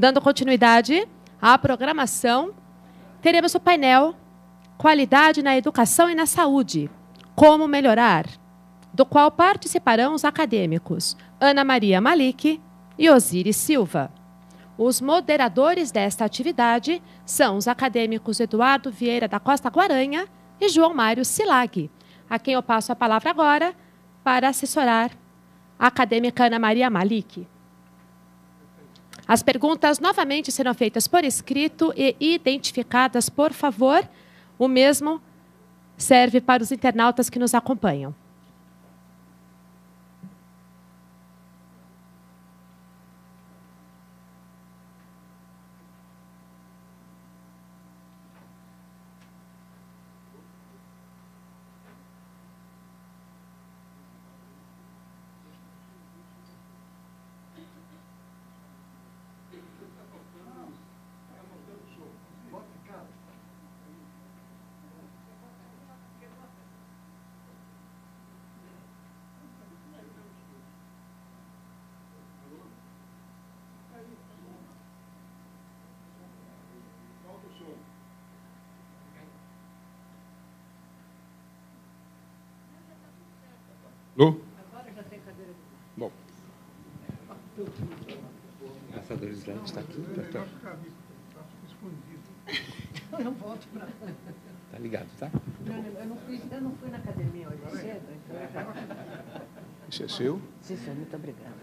Dando continuidade à programação, teremos o painel Qualidade na Educação e na Saúde. Como melhorar? Do qual participarão os acadêmicos Ana Maria Malik e Osiris Silva. Os moderadores desta atividade são os acadêmicos Eduardo Vieira da Costa Guaranha e João Mário Silag, a quem eu passo a palavra agora para assessorar a acadêmica Ana Maria Malik. As perguntas novamente serão feitas por escrito e identificadas, por favor. O mesmo serve para os internautas que nos acompanham. Tá, tá. Eu não volto para. Tá ligado, tá? Não, eu, não fui, eu não fui na academia hoje cedo, então. Esse é seu? Sim, senhor, muito obrigada.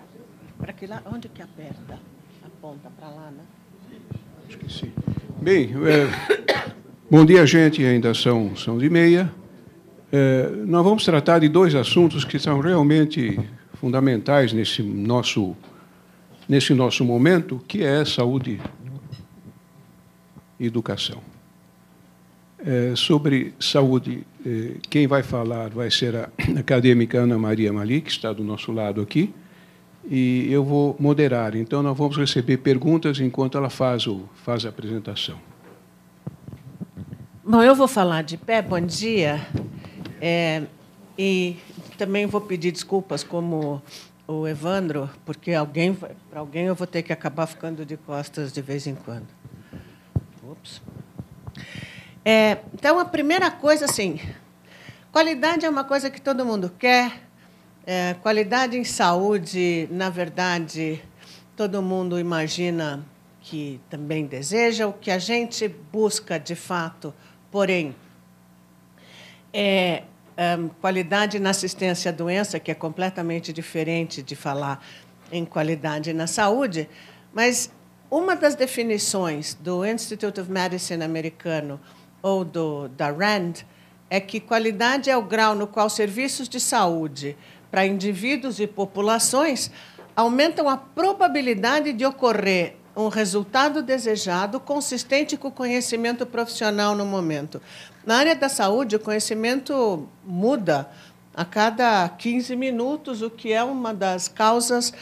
Para que lá, onde que aperta? Aponta para lá, né? Acho que sim. Bem, é, bom dia, gente. Ainda são, são de meia. É, nós vamos tratar de dois assuntos que são realmente fundamentais nesse nosso, nesse nosso momento, que é saúde e educação. É, sobre saúde, é, quem vai falar vai ser a acadêmica Ana Maria Malik, que está do nosso lado aqui, e eu vou moderar. Então, nós vamos receber perguntas enquanto ela faz, o, faz a apresentação. Bom, eu vou falar de pé. Bom dia. É, e também vou pedir desculpas, como o Evandro, porque alguém, para alguém eu vou ter que acabar ficando de costas de vez em quando. Ups. É, então, a primeira coisa, assim, qualidade é uma coisa que todo mundo quer. É, qualidade em saúde, na verdade, todo mundo imagina que também deseja. O que a gente busca, de fato, porém, é um, qualidade na assistência à doença, que é completamente diferente de falar em qualidade na saúde, mas uma das definições do Institute of Medicine americano ou do, da RAND é que qualidade é o grau no qual serviços de saúde para indivíduos e populações aumentam a probabilidade de ocorrer um resultado desejado consistente com o conhecimento profissional no momento. Na área da saúde, o conhecimento muda a cada 15 minutos, o que é uma das causas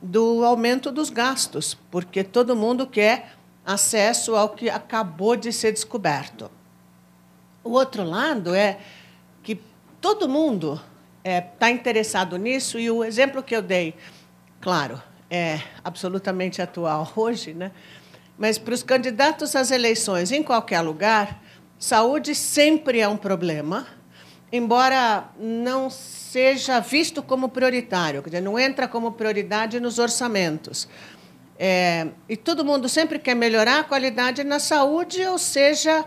do aumento dos gastos, porque todo mundo quer acesso ao que acabou de ser descoberto. O outro lado é que todo mundo está é, tá interessado nisso, e o exemplo que eu dei, claro, é absolutamente atual hoje, né? mas para os candidatos às eleições em qualquer lugar, saúde sempre é um problema, embora não seja visto como prioritário, quer dizer, não entra como prioridade nos orçamentos. É, e todo mundo sempre quer melhorar a qualidade na saúde, ou seja,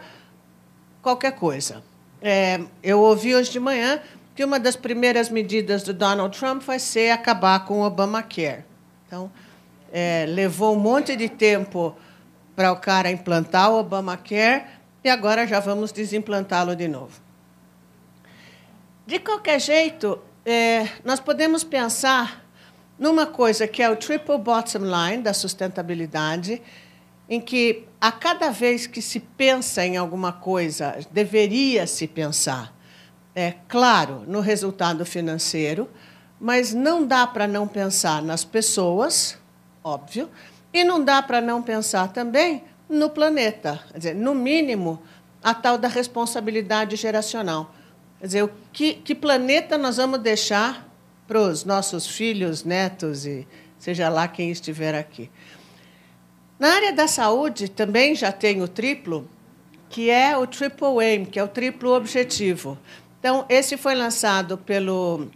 qualquer coisa. É, eu ouvi hoje de manhã que uma das primeiras medidas do Donald Trump vai ser acabar com o Obamacare. Então, é, levou um monte de tempo para o cara implantar o Obamacare e agora já vamos desimplantá-lo de novo. De qualquer jeito, é, nós podemos pensar numa coisa que é o triple bottom line da sustentabilidade, em que a cada vez que se pensa em alguma coisa, deveria se pensar, é claro, no resultado financeiro, mas não dá para não pensar nas pessoas, óbvio, e não dá para não pensar também no planeta. Quer dizer, no mínimo, a tal da responsabilidade geracional. Quer dizer, o que, que planeta nós vamos deixar para os nossos filhos, netos e seja lá quem estiver aqui. Na área da saúde, também já tem o triplo, que é o Triple Aim, que é o triplo objetivo. Então, esse foi lançado pelo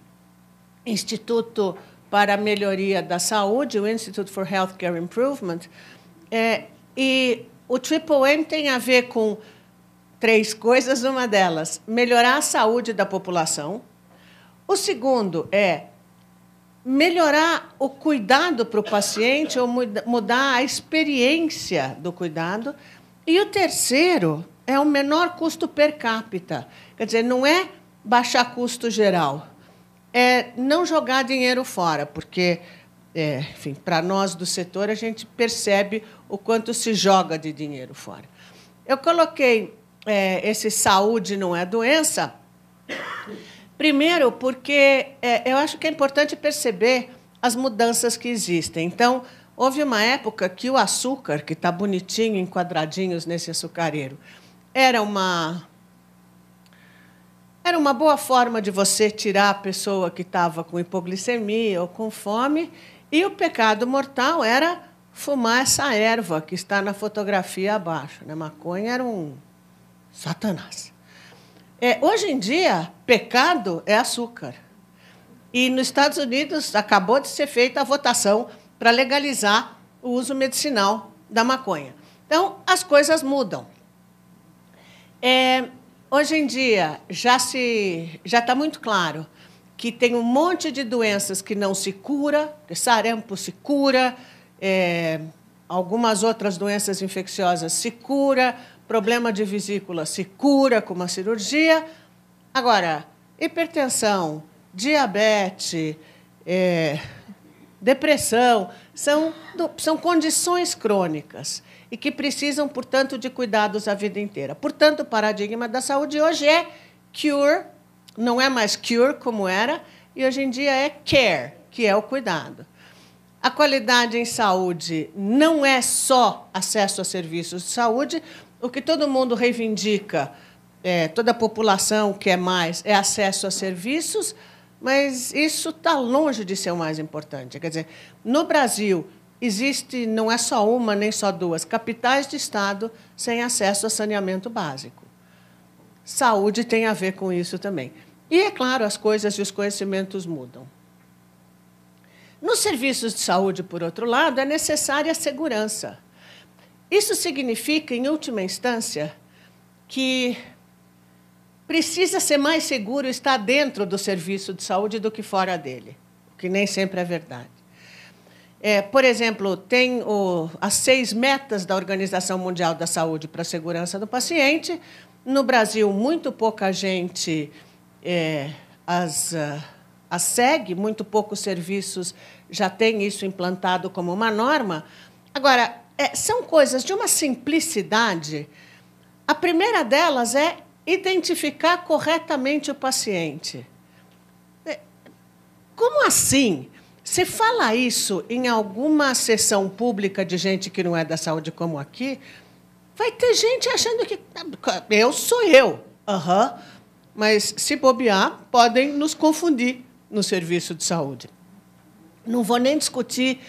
Instituto para a Melhoria da Saúde, o Institute for Healthcare Improvement, é, e o Triple Aim tem a ver com três coisas, uma delas, melhorar a saúde da população. O segundo é melhorar o cuidado para o paciente ou mudar a experiência do cuidado. E o terceiro é o menor custo per capita. Quer dizer, não é baixar custo geral, é não jogar dinheiro fora, porque, é, enfim, para nós do setor, a gente percebe o quanto se joga de dinheiro fora. Eu coloquei é, esse saúde não é doença, primeiro porque é, eu acho que é importante perceber as mudanças que existem. Então, houve uma época que o açúcar, que está bonitinho em quadradinhos nesse açucareiro, era uma era uma boa forma de você tirar a pessoa que estava com hipoglicemia ou com fome, e o pecado mortal era fumar essa erva que está na fotografia abaixo. Né? Maconha era um Satanás. É, hoje em dia, pecado é açúcar. E nos Estados Unidos acabou de ser feita a votação para legalizar o uso medicinal da maconha. Então, as coisas mudam. É, hoje em dia, já se já está muito claro que tem um monte de doenças que não se cura, sarampo se cura, é, algumas outras doenças infecciosas se cura, problema de vesícula se cura com uma cirurgia. Agora, hipertensão, diabetes, é, depressão, são, são condições crônicas e que precisam, portanto, de cuidados a vida inteira. Portanto, o paradigma da saúde hoje é cure, não é mais cure como era, e hoje em dia é care, que é o cuidado. A qualidade em saúde não é só acesso a serviços de saúde, o que todo mundo reivindica, é, toda a população quer mais, é acesso a serviços, mas isso está longe de ser o mais importante. Quer dizer, no Brasil, existe, não é só uma, nem só duas, capitais de Estado sem acesso a saneamento básico. Saúde tem a ver com isso também. E, é claro, as coisas e os conhecimentos mudam. Nos serviços de saúde, por outro lado, é necessária a segurança. Isso significa, em última instância, que precisa ser mais seguro estar dentro do serviço de saúde do que fora dele, o que nem sempre é verdade. É, por exemplo, tem o, as seis metas da Organização Mundial da Saúde para a segurança do paciente. No Brasil, muito pouca gente é, as, as segue, muito poucos serviços já têm isso implantado como uma norma. Agora, é, são coisas de uma simplicidade. A primeira delas é identificar corretamente o paciente. É, como assim? Você fala isso em alguma sessão pública de gente que não é da saúde, como aqui, vai ter gente achando que eu sou eu. Uhum. Mas, se bobear, podem nos confundir no serviço de saúde. Não vou nem discutir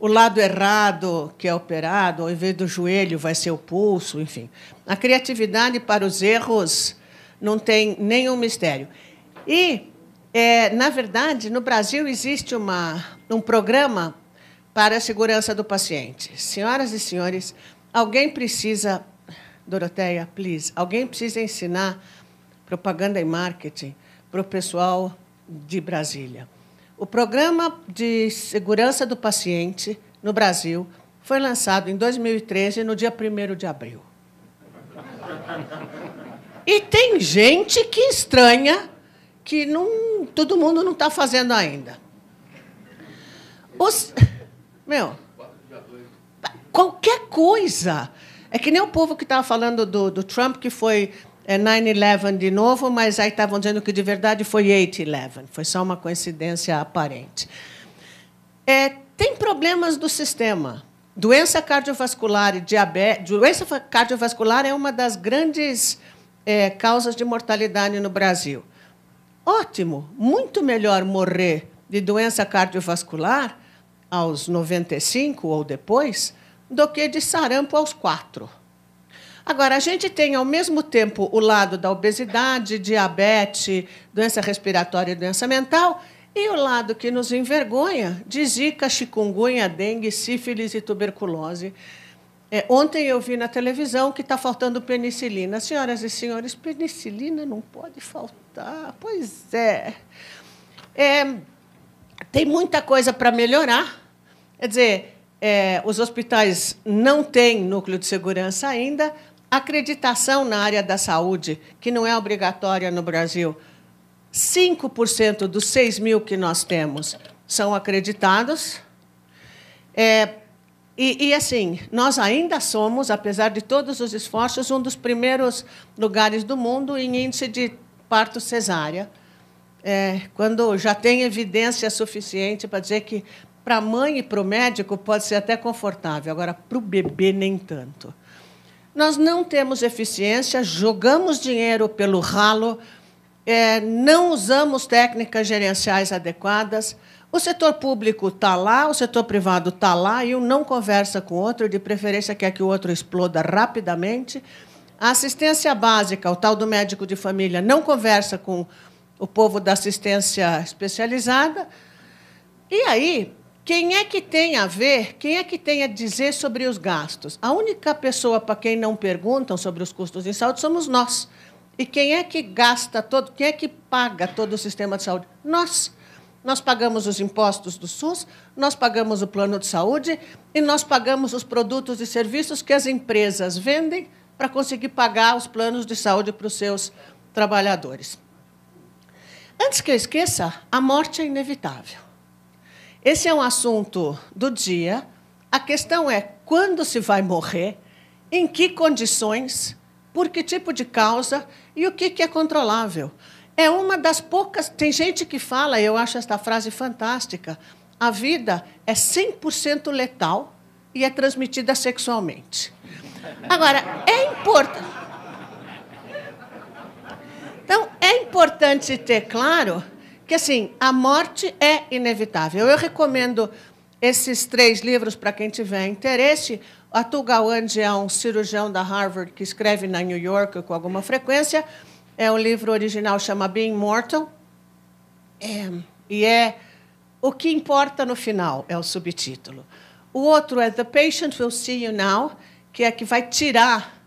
o lado errado que é operado, ao invés do joelho, vai ser o pulso, enfim. A criatividade para os erros não tem nenhum mistério. E, é, na verdade, no Brasil existe uma, um programa para a segurança do paciente. Senhoras e senhores, alguém precisa, Doroteia, please, alguém precisa ensinar propaganda e marketing para o pessoal de Brasília. O Programa de Segurança do Paciente no Brasil foi lançado em 2013, no dia 1 de abril. E tem gente que estranha que não, todo mundo não está fazendo ainda. Os, meu, qualquer coisa. É que nem o povo que estava falando do, do Trump, que foi é 9-11 de novo, mas aí estavam dizendo que de verdade foi 8-11. Foi só uma coincidência aparente. É, tem problemas do sistema. Doença cardiovascular e diabetes. Doença cardiovascular é uma das grandes é, causas de mortalidade no Brasil. Ótimo, muito melhor morrer de doença cardiovascular aos 95 ou depois do que de sarampo aos quatro. Agora, a gente tem, ao mesmo tempo, o lado da obesidade, diabetes, doença respiratória e doença mental, e o lado que nos envergonha de zika, chikungunya, dengue, sífilis e tuberculose. É, ontem eu vi na televisão que está faltando penicilina. Senhoras e senhores, penicilina não pode faltar. Pois é. é tem muita coisa para melhorar. Quer dizer, é, os hospitais não têm núcleo de segurança ainda. Acreditação na área da saúde, que não é obrigatória no Brasil. 5% dos 6 mil que nós temos são acreditados. É, e, e, assim, nós ainda somos, apesar de todos os esforços, um dos primeiros lugares do mundo em índice de parto cesárea. É, quando já tem evidência suficiente para dizer que para a mãe e para o médico pode ser até confortável, agora para o bebê nem tanto. Nós não temos eficiência, jogamos dinheiro pelo ralo, é, não usamos técnicas gerenciais adequadas. O setor público está lá, o setor privado está lá, e um não conversa com o outro, de preferência quer que o outro exploda rapidamente. A assistência básica, o tal do médico de família, não conversa com o povo da assistência especializada. E aí, quem é que tem a ver, quem é que tem a dizer sobre os gastos? A única pessoa para quem não perguntam sobre os custos de saúde somos nós. E quem é que gasta todo, quem é que paga todo o sistema de saúde? Nós. Nós pagamos os impostos do SUS, nós pagamos o plano de saúde e nós pagamos os produtos e serviços que as empresas vendem para conseguir pagar os planos de saúde para os seus trabalhadores. Antes que eu esqueça, a morte é inevitável. Esse é um assunto do dia. A questão é quando se vai morrer, em que condições, por que tipo de causa e o que é controlável. É uma das poucas. Tem gente que fala, eu acho esta frase fantástica: a vida é 100% letal e é transmitida sexualmente. Agora, é importante. Então, é importante ter claro que assim, a morte é inevitável. Eu recomendo esses três livros para quem tiver interesse. Atul Gawande é um cirurgião da Harvard que escreve na New York com alguma frequência. É um livro original chama Being Mortal. É, e é o que importa no final é o subtítulo. O outro é The Patient Will See You Now, que é que vai tirar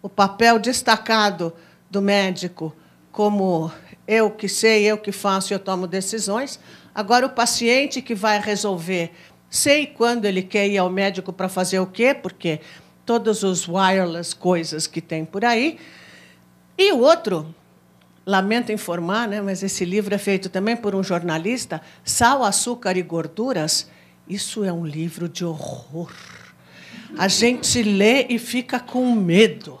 o papel destacado do médico como eu que sei, eu que faço, eu tomo decisões. Agora, o paciente que vai resolver, sei quando ele quer ir ao médico para fazer o quê, porque todos os wireless coisas que tem por aí. E o outro, lamento informar, né, mas esse livro é feito também por um jornalista, Sal, Açúcar e Gorduras. Isso é um livro de horror. A gente lê e fica com medo.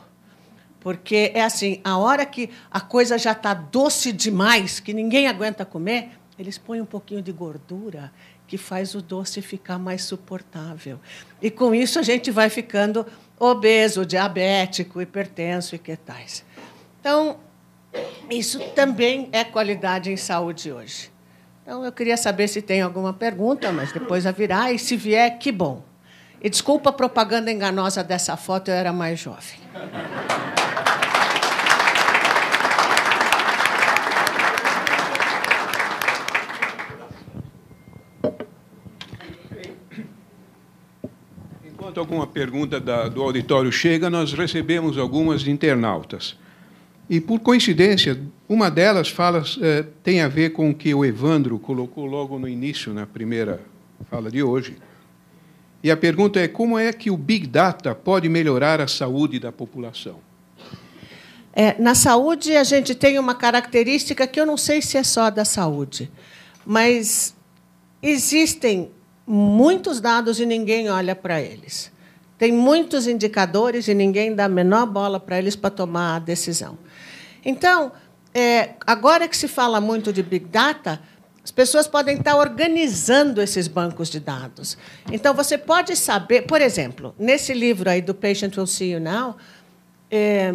Porque é assim, a hora que a coisa já está doce demais, que ninguém aguenta comer, eles põem um pouquinho de gordura que faz o doce ficar mais suportável. E com isso a gente vai ficando obeso, diabético, hipertenso e que tais. Então, isso também é qualidade em saúde hoje. Então, eu queria saber se tem alguma pergunta, mas depois virar, e se vier, que bom. E desculpa a propaganda enganosa dessa foto, eu era mais jovem. Enquanto alguma pergunta da, do auditório chega, nós recebemos algumas de internautas. E, por coincidência, uma delas fala, eh, tem a ver com o que o Evandro colocou logo no início, na primeira fala de hoje. E a pergunta é: como é que o Big Data pode melhorar a saúde da população? É, na saúde, a gente tem uma característica que eu não sei se é só da saúde, mas existem muitos dados e ninguém olha para eles. Tem muitos indicadores e ninguém dá a menor bola para eles para tomar a decisão. Então, é, agora que se fala muito de Big Data, as pessoas podem estar organizando esses bancos de dados. Então, você pode saber, por exemplo, nesse livro aí do Patient Will See You Now, é,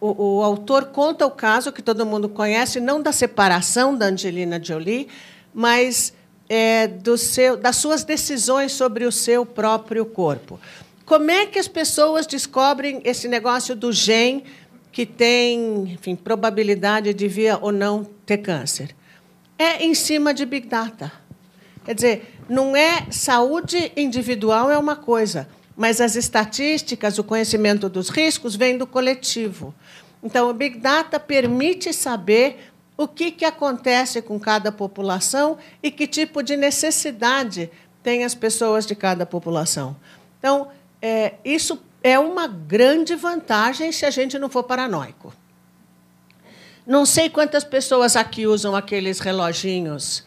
o, o, autor conta o caso que todo mundo conhece, não da separação da Angelina Jolie, mas é, do seu, das suas decisões sobre o seu próprio corpo. como é que as pessoas descobrem esse negócio do gene que tem, enfim, probabilidade de vir ou não ter câncer? É em cima de Big Data. Quer dizer, não é saúde individual é uma coisa, mas as estatísticas, o conhecimento dos riscos vem do coletivo. Então, o Big Data permite saber o que, que acontece com cada população e que tipo de necessidade tem as pessoas de cada população. Então, é, isso é uma grande vantagem se a gente não for paranoico. Não sei quantas pessoas aqui usam aqueles reloginhos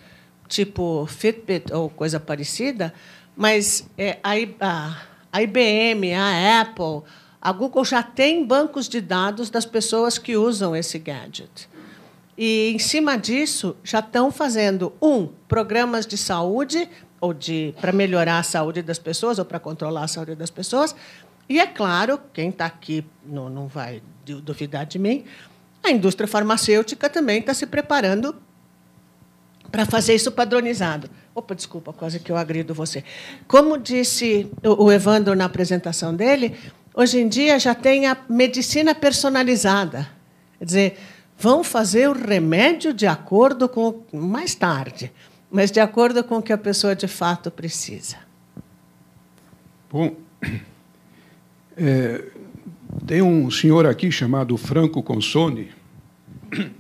tipo Fitbit ou coisa parecida, mas é, a, a IBM, a Apple, a Google já tem bancos de dados das pessoas que usam esse gadget. E, em cima disso, já estão fazendo, um, programas de saúde, ou de para melhorar a saúde das pessoas, ou para controlar a saúde das pessoas. E, é claro, quem está aqui não, não vai duvidar de mim, a indústria farmacêutica também está se preparando para fazer isso padronizado. Opa, desculpa, quase que eu agrido você. Como disse o Evandro na apresentação dele, hoje em dia já tem a medicina personalizada. Quer dizer, vão fazer o remédio de acordo com mais tarde, mas de acordo com o que a pessoa de fato precisa. Bom, é, tem um senhor aqui chamado Franco Consone.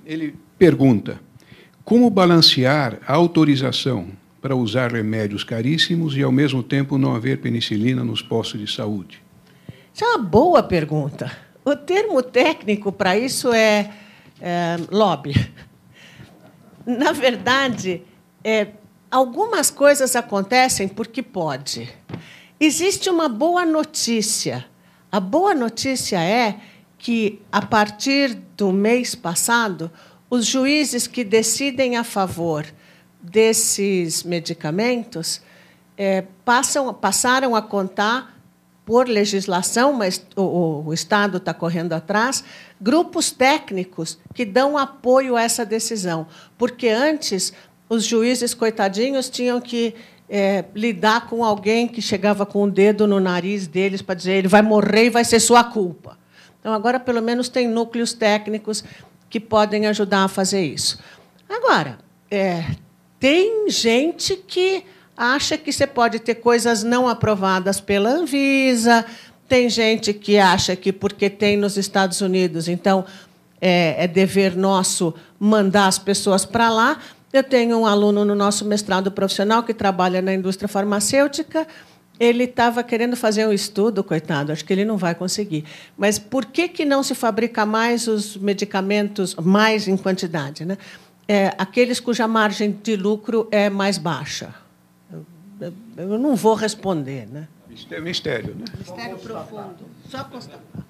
Ele pergunta: como balancear a autorização para usar remédios caríssimos e, ao mesmo tempo, não haver penicilina nos postos de saúde? Isso é uma boa pergunta. O termo técnico para isso é é, lobby. Na verdade, é, algumas coisas acontecem porque pode. Existe uma boa notícia. A boa notícia é que, a partir do mês passado, os juízes que decidem a favor desses medicamentos é, passam, passaram a contar por legislação, mas o, o Estado está correndo atrás, grupos técnicos que dão apoio a essa decisão. Porque antes, os juízes, coitadinhos, tinham que é, lidar com alguém que chegava com o dedo no nariz deles para dizer ele vai morrer e vai ser sua culpa. Então, agora, pelo menos, tem núcleos técnicos que podem ajudar a fazer isso. Agora, é, tem gente que acha que você pode ter coisas não aprovadas pela Anvisa, tem gente que acha que porque tem nos Estados Unidos, então é, é dever nosso mandar as pessoas para lá. Eu tenho um aluno no nosso mestrado profissional que trabalha na indústria farmacêutica. Ele estava querendo fazer um estudo, coitado, acho que ele não vai conseguir. Mas por que, que não se fabrica mais os medicamentos, mais em quantidade? Né? É, aqueles cuja margem de lucro é mais baixa eu não vou responder, né? Mistério, né? Mistério profundo. Só constatar.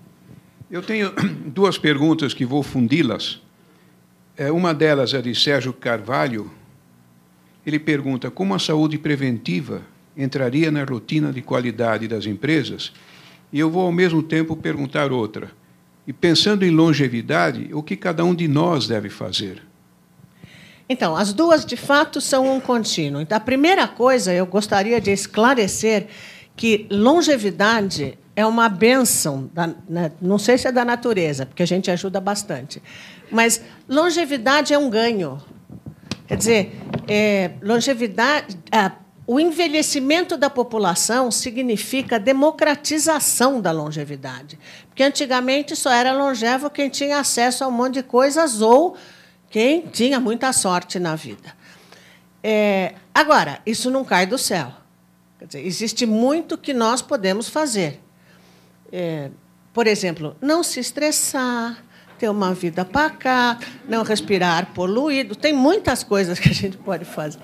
Eu tenho duas perguntas que vou fundi-las. É, uma delas é de Sérgio Carvalho. Ele pergunta como a saúde preventiva entraria na rotina de qualidade das empresas. E eu vou, ao mesmo tempo, perguntar outra. E pensando em longevidade, o que cada um de nós deve fazer? Então, as duas, de fato, são um contínuo. Então, a primeira coisa, eu gostaria de esclarecer que longevidade é uma benção, da, né, não sei se é da natureza, porque a gente ajuda bastante, mas longevidade é um ganho. Quer dizer, é, longevidade, é, o envelhecimento da população significa democratização da longevidade, porque antigamente só era longevo quem tinha acesso a um monte de coisas ou quem tinha muita sorte na vida. É, agora, isso não cai do céu. Dizer, existe muito que nós podemos fazer. É, por exemplo, não se estressar, ter uma vida pacata, não respirar poluído. Tem muitas coisas que a gente pode fazer.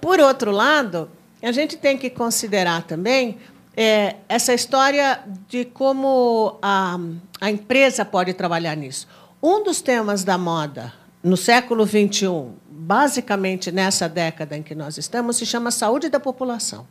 Por outro lado, a gente tem que considerar também é, essa história de como a, a empresa pode trabalhar nisso. Um dos temas da moda no século XXI, basicamente nessa década em que nós estamos, se chama saúde da população.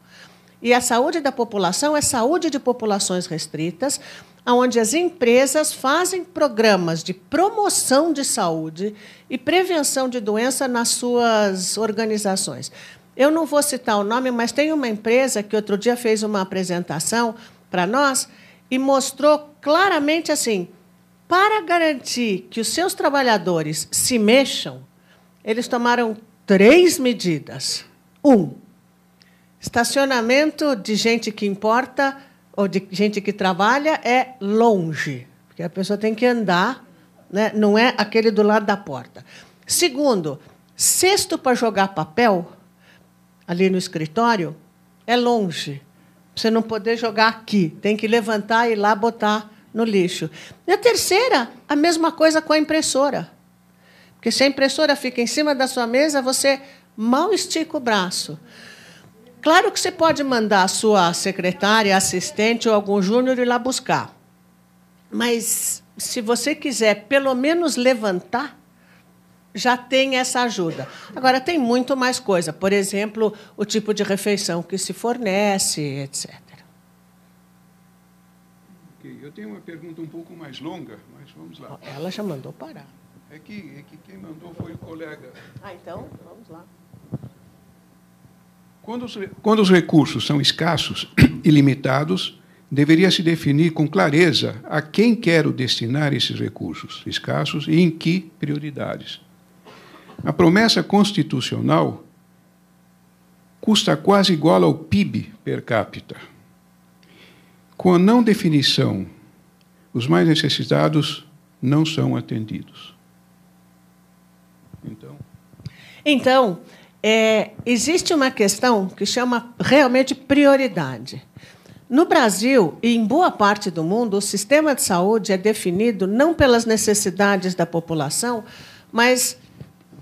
E a saúde da população é saúde de populações restritas, onde as empresas fazem programas de promoção de saúde e prevenção de doença nas suas organizações. Eu não vou citar o nome, mas tem uma empresa que outro dia fez uma apresentação para nós e mostrou claramente assim: para garantir que os seus trabalhadores se mexam, eles tomaram três medidas. Um, estacionamento de gente que importa ou de gente que trabalha é longe, porque a pessoa tem que andar, né? não é aquele do lado da porta. Segundo, cesto para jogar papel ali no escritório é longe. Você não poder jogar aqui, tem que levantar e ir lá botar no lixo. E a terceira, a mesma coisa com a impressora. Porque se a impressora fica em cima da sua mesa, você mal estica o braço. Claro que você pode mandar a sua secretária, assistente ou algum júnior ir lá buscar. Mas se você quiser pelo menos levantar, já tem essa ajuda. Agora, tem muito mais coisa. Por exemplo, o tipo de refeição que se fornece, etc. Eu tenho uma pergunta um pouco mais longa, mas vamos lá. Ela já mandou parar. É que, é que quem mandou foi o colega. Ah, então, vamos lá. Quando os, quando os recursos são escassos e limitados, deveria se definir com clareza a quem quero destinar esses recursos escassos e em que prioridades. A promessa constitucional custa quase igual ao PIB per capita. Com a não definição, os mais necessitados não são atendidos. Então, então é, existe uma questão que chama realmente prioridade. No Brasil e em boa parte do mundo, o sistema de saúde é definido não pelas necessidades da população, mas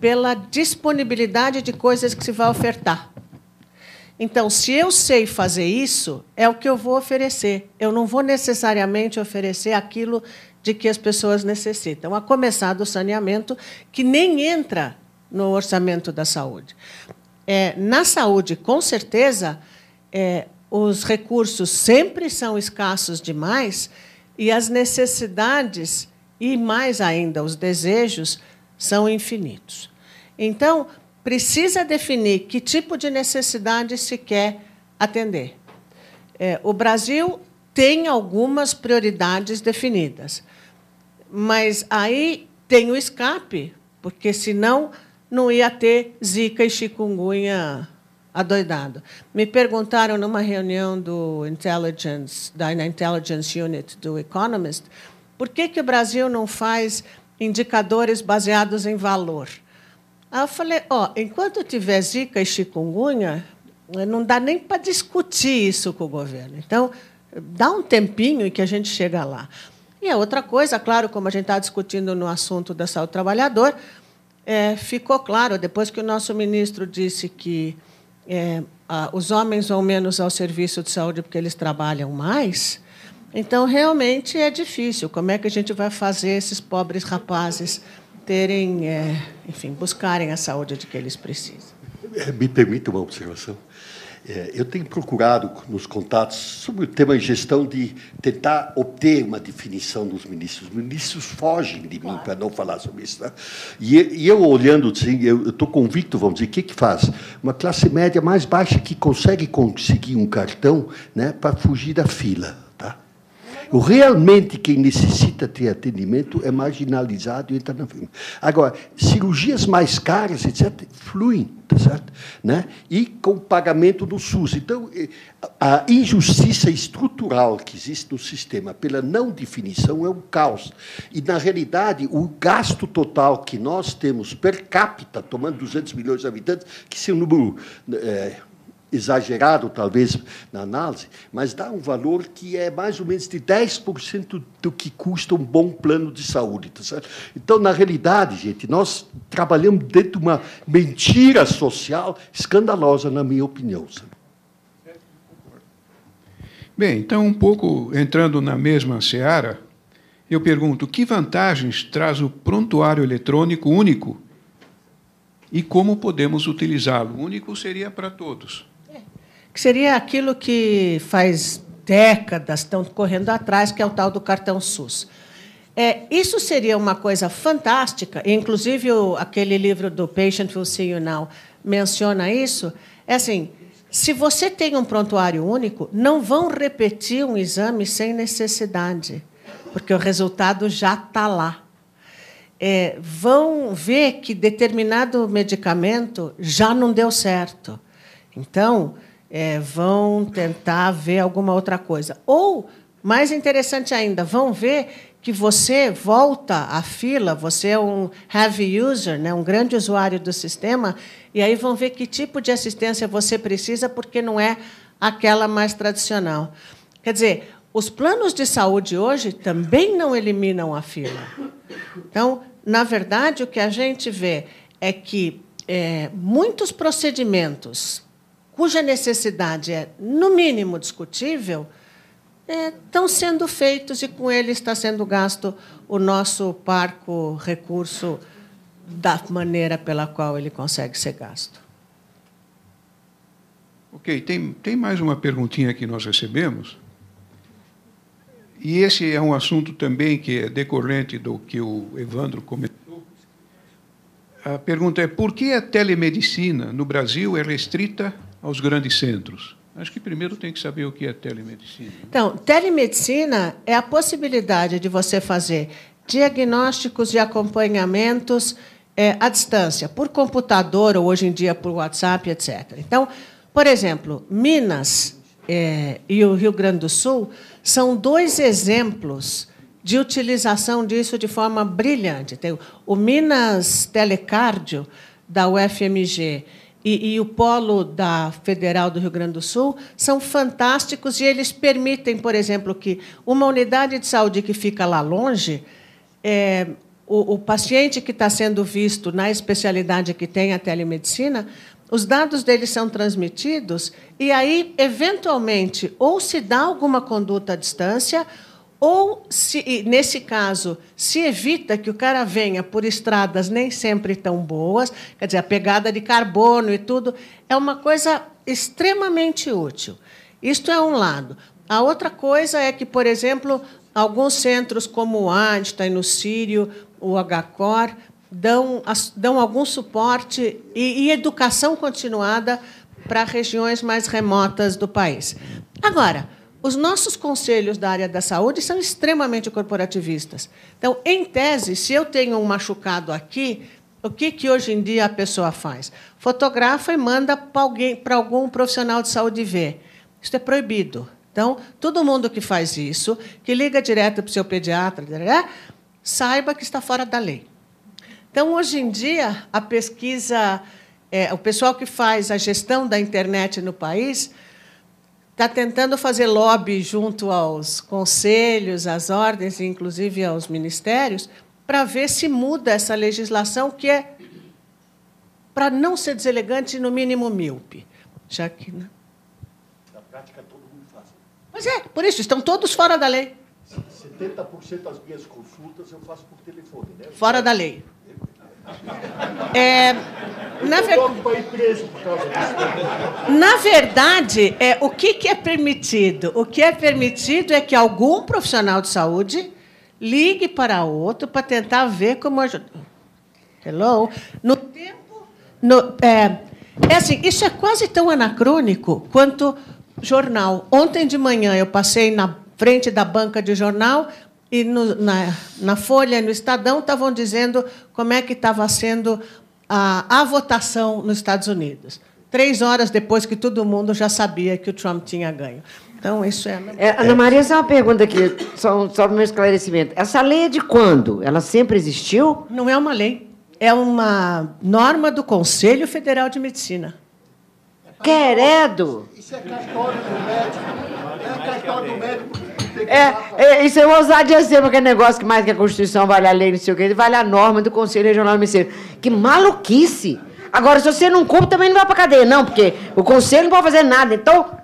pela disponibilidade de coisas que se vai ofertar. Então, se eu sei fazer isso, é o que eu vou oferecer. Eu não vou necessariamente oferecer aquilo de que as pessoas necessitam, a começar do saneamento, que nem entra no orçamento da saúde. É, na saúde, com certeza, é, os recursos sempre são escassos demais e as necessidades, e mais ainda os desejos, são infinitos. Então, precisa definir que tipo de necessidade se quer atender. É, o Brasil tem algumas prioridades definidas, mas aí tem o escape, porque senão não ia ter zika e chikungunya adoidado. Me perguntaram numa reunião do intelligence, da intelligence unit do Economist, por que que o Brasil não faz indicadores baseados em valor? Aí eu falei, ó, enquanto tiver zika e chikungunya, não dá nem para discutir isso com o governo. Então, dá um tempinho que a gente chega lá. E a outra coisa, claro, como a gente está discutindo no assunto da saúde do trabalhador, é, ficou claro, depois que o nosso ministro disse que é, a, os homens vão menos ao serviço de saúde porque eles trabalham mais, então realmente é difícil. Como é que a gente vai fazer esses pobres rapazes terem, é, enfim, buscarem a saúde de que eles precisam? É, me permita uma observação. É, eu tenho procurado nos contatos sobre o tema de gestão de tentar obter uma definição dos ministros. Os ministros fogem de mim para não falar sobre isso. Né? E, e, eu olhando, assim, eu estou convicto, vamos dizer, o que, que faz? Uma classe média mais baixa que consegue conseguir um cartão né, para fugir da fila. Realmente quem necessita ter atendimento é marginalizado e entra na firma. Agora, cirurgias mais caras, etc., fluem, tá certo? Né? E com pagamento do SUS. Então, eh, a injustiça estrutural que existe no sistema pela não definição é um caos. E, na realidade, o gasto total que nós temos per capita, tomando 200 milhões de habitantes, que se um número é, exagerado, talvez, na análise, mas dá um valor que é mais ou menos de 10% do que custa um bom plano de saúde. Tá certo? Então, na realidade, gente, nós trabalhamos dentro de uma mentira social escandalosa, na minha opinião. Sabe? Bem, então, um pouco entrando na mesma seara, eu pergunto: que vantagens traz o prontuário eletrônico único e como podemos utilizá-lo? Único seria para todos que seria aquilo que faz décadas estão correndo atrás, que é o tal do cartão SUS. É, isso seria uma coisa fantástica, inclusive o, aquele livro do Patient Will See You Now menciona isso. É assim, Se você tem um prontuário único, não vão repetir um exame sem necessidade, porque o resultado já está lá. É, vão ver que determinado medicamento já não deu certo. Então, é, vão tentar ver alguma outra coisa. Ou, mais interessante ainda, vão ver que você volta à fila, você é um heavy user, né, um grande usuário do sistema, e aí vão ver que tipo de assistência você precisa, porque não é aquela mais tradicional. Quer dizer, os planos de saúde hoje também não eliminam a fila. Então, na verdade, o que a gente vê é que é, muitos procedimentos cuja necessidade é, no mínimo, discutível, estão sendo feitos e com ele está sendo gasto o nosso parco recurso da maneira pela qual ele consegue ser gasto. Ok, tem, tem mais uma perguntinha que nós recebemos. E esse é um assunto também que é decorrente do que o Evandro comentou. A pergunta é: por que a telemedicina no Brasil é restrita aos grandes centros? Acho que primeiro tem que saber o que é telemedicina. Então, telemedicina é a possibilidade de você fazer diagnósticos e acompanhamentos é, à distância, por computador ou hoje em dia por WhatsApp, etc. Então, por exemplo, Minas é, e o Rio Grande do Sul são dois exemplos de utilização disso de forma brilhante. Tem o Minas Telecardio, da UFMG, e, e, o polo da Federal do Rio Grande do Sul são fantásticos e eles permitem, por exemplo, que uma unidade de saúde que fica lá longe, é, o, o paciente que está sendo visto na especialidade que tem a telemedicina, os dados dele são transmitidos e aí, eventualmente, ou se dá alguma conduta à distância, ou, se, nesse caso, se evita que o cara venha por estradas nem sempre tão boas, quer dizer, a pegada de carbono e tudo, é uma coisa extremamente útil. Isto é um lado. A outra coisa é que, por exemplo, alguns centros como o Einstein, no Sírio, o HCOR, dão, dão algum suporte e, e educação continuada para regiões mais remotas do país. Agora, os nossos conselhos da área da saúde são extremamente corporativistas. Então, em tese, se eu tenho um machucado aqui, o que, que hoje em dia a pessoa faz? Fotografa e manda para alguém, para algum profissional de saúde ver. Isso é proibido. Então, todo mundo que faz isso, que liga direto para o seu pediatra, saiba que está fora da lei. Então, hoje em dia, a pesquisa, é, o pessoal que faz a gestão da internet no país está tentando fazer lobby junto aos conselhos, às ordens, inclusive aos ministérios, para ver se muda essa legislação que é para não ser deselegante, no mínimo míope. Já que. Né? Na prática, todo mundo faz. Pois é, por isso, estão todos fora da lei. 70% das minhas consultas eu faço por telefone. Né? Fora da lei. É, na, ver... na, verdade, é, o que, que é permitido? O que é permitido é que algum profissional de saúde ligue para outro para tentar ver como ajudar. Hello? No tempo. No, é, é assim, isso é quase tão anacrônico quanto jornal. Ontem de manhã eu passei na frente da banca de jornal, e no, na, na Folha e no Estadão estavam dizendo como é que estava sendo a, a votação nos Estados Unidos. Três horas depois que todo mundo já sabia que o Trump tinha ganho. Então, isso é. é Ana Maria, só uma pergunta aqui, só, só para o meu esclarecimento. Essa lei é de quando? Ela sempre existiu? Não é uma lei. É uma norma do Conselho Federal de Medicina. Queredo! Isso é cartório do médico. É cartório do médico é, é, isso é uma ousadia ser, porque é negócio que mais que a Constituição vale a lei, não sei o quê, vale a norma do Conselho Regional de Medicina. Que maluquice! Agora, se você não cumpre, também não vai para cadeia, não, porque o Conselho não pode fazer nada. Então,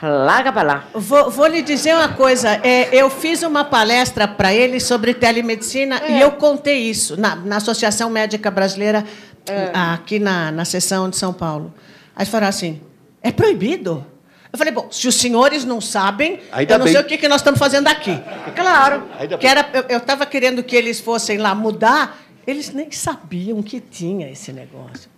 larga para lá. Vou, vou, lhe dizer uma coisa. É, eu fiz uma palestra para ele sobre telemedicina é. e eu contei isso na, na Associação Médica Brasileira, é. aqui na, na sessão de São Paulo. Aí falaram assim: é proibido? Eu falei, bom, se os senhores não sabem, Ainda eu não bem. sei o que, que nós estamos fazendo aqui. Claro, que era, eu estava querendo que eles fossem lá mudar, eles nem sabiam que tinha esse negócio.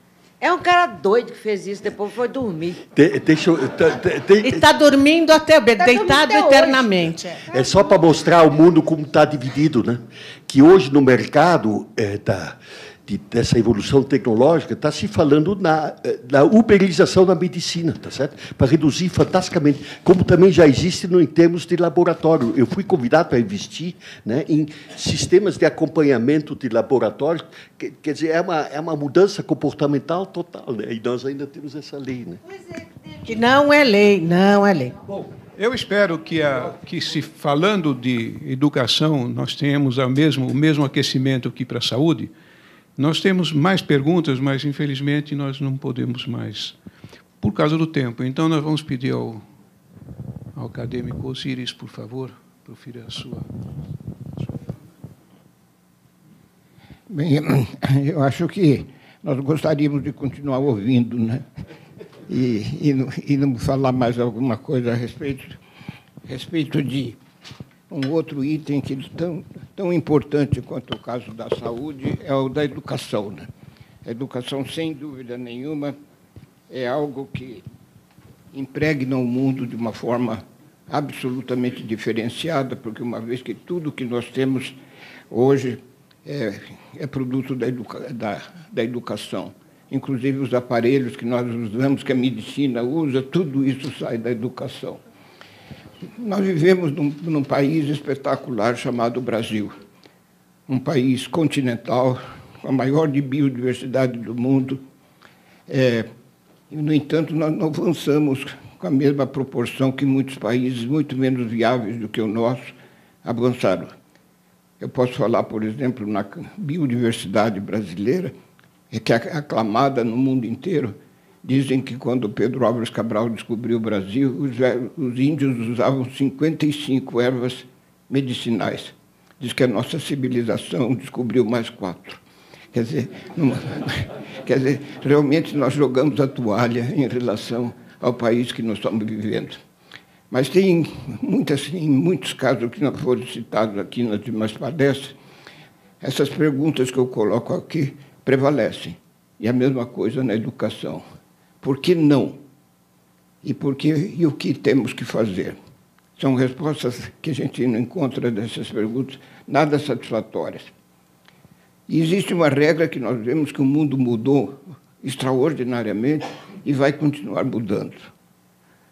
É um cara doido que fez isso, depois foi dormir. De, deixa eu, te, te, E está dormindo até, Tá deitado dormindo até eternamente. é. É só para mostrar ao mundo como está dividido, né? Que hoje no mercado é, da, de, dessa evolução tecnológica está se falando na, na uberização da medicina, tá certo? Para reduzir fantasticamente, como também já existe no, em termos de laboratório. Eu fui convidado para investir né, em sistemas de acompanhamento de laboratórios, que, quer dizer, é uma, é uma mudança comportamental total, né? E nós ainda temos essa lei, né? Que não é lei, não é lei. Eu espero que, a, que se falando de educação, nós tenhamos a mesmo, o mesmo aquecimento que para a saúde. Nós temos mais perguntas, mas infelizmente nós não podemos mais, por causa do tempo. Então nós vamos pedir ao, ao acadêmico Osiris, por favor, profira a sua. Bem, eu acho que nós gostaríamos de continuar ouvindo, né? E, e, e não falar mais alguma coisa a respeito, a respeito de um outro item que é tão, tão importante quanto o caso da saúde é o da educação. Né? A educação, sem dúvida nenhuma, é algo que impregna o mundo de uma forma absolutamente diferenciada, porque uma vez que tudo que nós temos hoje é, é produto da, educa da, da educação, inclusive os aparelhos que nós usamos, que a medicina usa, tudo isso sai da educação. Nós vivemos num, num país espetacular chamado Brasil, um país continental, com a maior de biodiversidade do mundo. É, no entanto, nós não avançamos com a mesma proporção que muitos países muito menos viáveis do que o nosso avançaram. Eu posso falar, por exemplo, na biodiversidade brasileira, é que é aclamada no mundo inteiro. Dizem que quando Pedro Álvares Cabral descobriu o Brasil, os, ve- os índios usavam 55 ervas medicinais. Diz que a nossa civilização descobriu mais quatro. Quer dizer, numa- quer dizer, realmente nós jogamos a toalha em relação ao país que nós estamos vivendo. Mas tem muitas, em muitos casos que não foram citados aqui nas demais palestras, essas perguntas que eu coloco aqui prevalecem. E a mesma coisa na educação. Por que não? E, por que, e o que temos que fazer? São respostas que a gente não encontra dessas perguntas nada satisfatórias. E existe uma regra que nós vemos que o mundo mudou extraordinariamente e vai continuar mudando.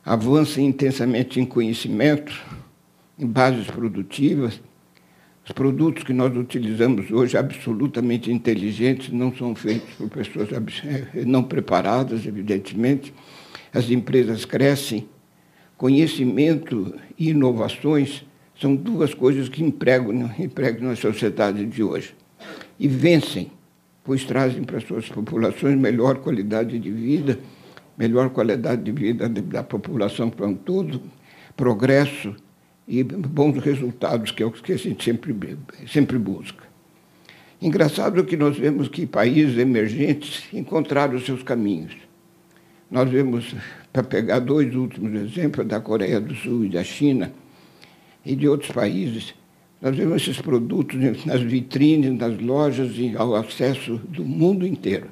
Avança intensamente em conhecimento, em bases produtivas. Os produtos que nós utilizamos hoje, absolutamente inteligentes, não são feitos por pessoas eh, não preparadas, evidentemente. As empresas crescem. Conhecimento e inovações são duas coisas que empregam, empregam na sociedade de hoje. E vencem, pois trazem para suas populações melhor qualidade de vida, melhor qualidade de vida da população como um todo, progresso e bons resultados, que é o que a gente sempre, sempre busca. Engraçado que nós vemos que países emergentes encontraram os seus caminhos. Nós vemos, para pegar dois últimos exemplos, da Coreia do Sul e da China, e de outros países, nós vemos esses produtos nas vitrines, nas lojas e ao acesso do mundo inteiro.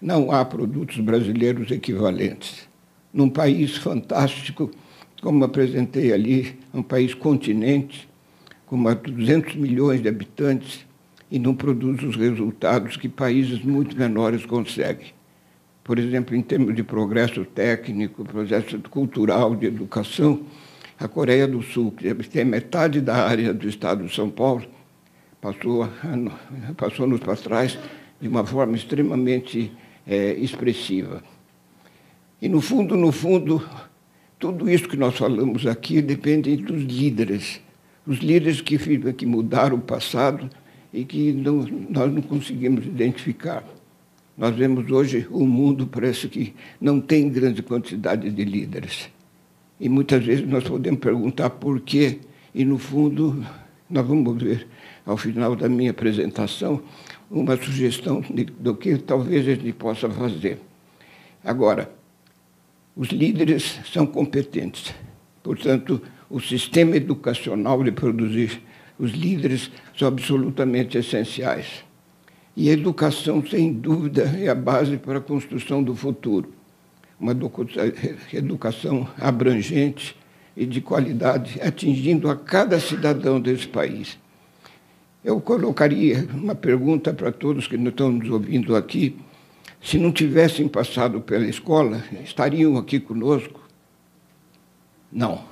Não há produtos brasileiros equivalentes. Num país fantástico, como apresentei ali, um país continente, com mais de 200 milhões de habitantes, e não produz os resultados que países muito menores conseguem. Por exemplo, em termos de progresso técnico, progresso cultural, de educação, a Coreia do Sul, que tem metade da área do estado de São Paulo, passou, passou-nos para trás de uma forma extremamente eh, expressiva. E, no fundo, no fundo, tudo isso que nós falamos aqui depende dos líderes. Os líderes que, que mudaram o passado e que não, nós não conseguimos identificar. Nós vemos hoje o mundo parece que não tem grande quantidade de líderes. E muitas vezes nós podemos perguntar por quê, e no fundo nós vamos ver ao final da minha apresentação uma sugestão de, do que talvez a gente possa fazer. Agora, os líderes são competentes, portanto, o sistema educacional de produzir os líderes são absolutamente essenciais. E a educação, sem dúvida, é a base para a construção do futuro. Uma educação abrangente e de qualidade, atingindo a cada cidadão desse país. Eu colocaria uma pergunta para todos que estão nos ouvindo aqui. Se não tivessem passado pela escola, estariam aqui conosco? Não.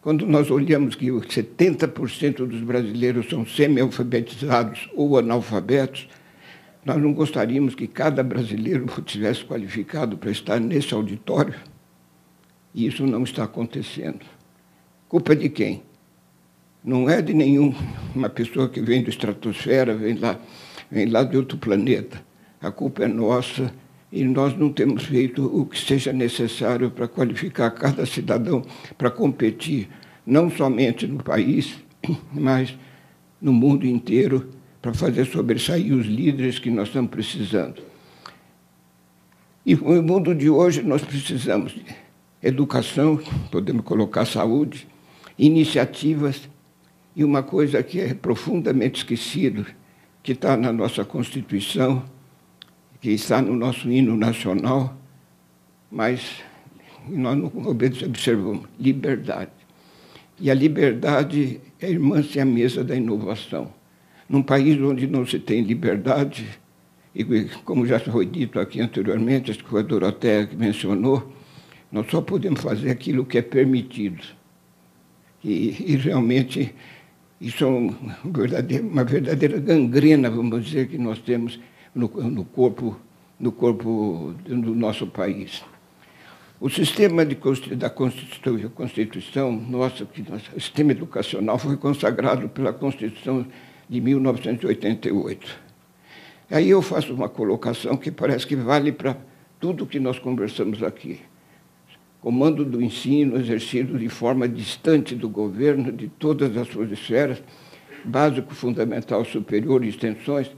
Quando nós olhamos que 70% dos brasileiros são semi-alfabetizados ou analfabetos, nós não gostaríamos que cada brasileiro tivesse qualificado para estar nesse auditório? E isso não está acontecendo. Culpa de quem? Não é de nenhuma pessoa que vem da estratosfera, vem lá, vem lá de outro planeta. A culpa é nossa e nós não temos feito o que seja necessário para qualificar cada cidadão para competir, não somente no país, mas no mundo inteiro, para fazer sobressair os líderes que nós estamos precisando. E no mundo de hoje nós precisamos de educação, podemos colocar saúde, iniciativas e uma coisa que é profundamente esquecido, que está na nossa Constituição, que está no nosso hino nacional, mas nós não observamos liberdade. E a liberdade é irmã a mesa da inovação. Num país onde não se tem liberdade, e como já foi dito aqui anteriormente, acho que foi a Doroteia que mencionou, nós só podemos fazer aquilo que é permitido. E, e realmente isso é uma verdadeira gangrena, vamos dizer, que nós temos no, no corpo, no corpo do nosso país. O sistema de, da Constituição, Constituição nosso, que nosso sistema educacional foi consagrado pela Constituição de 1988. Aí eu faço uma colocação que parece que vale para tudo que nós conversamos aqui. Comando do ensino exercido de forma distante do governo, de todas as suas esferas, básico, fundamental, superior e extensões,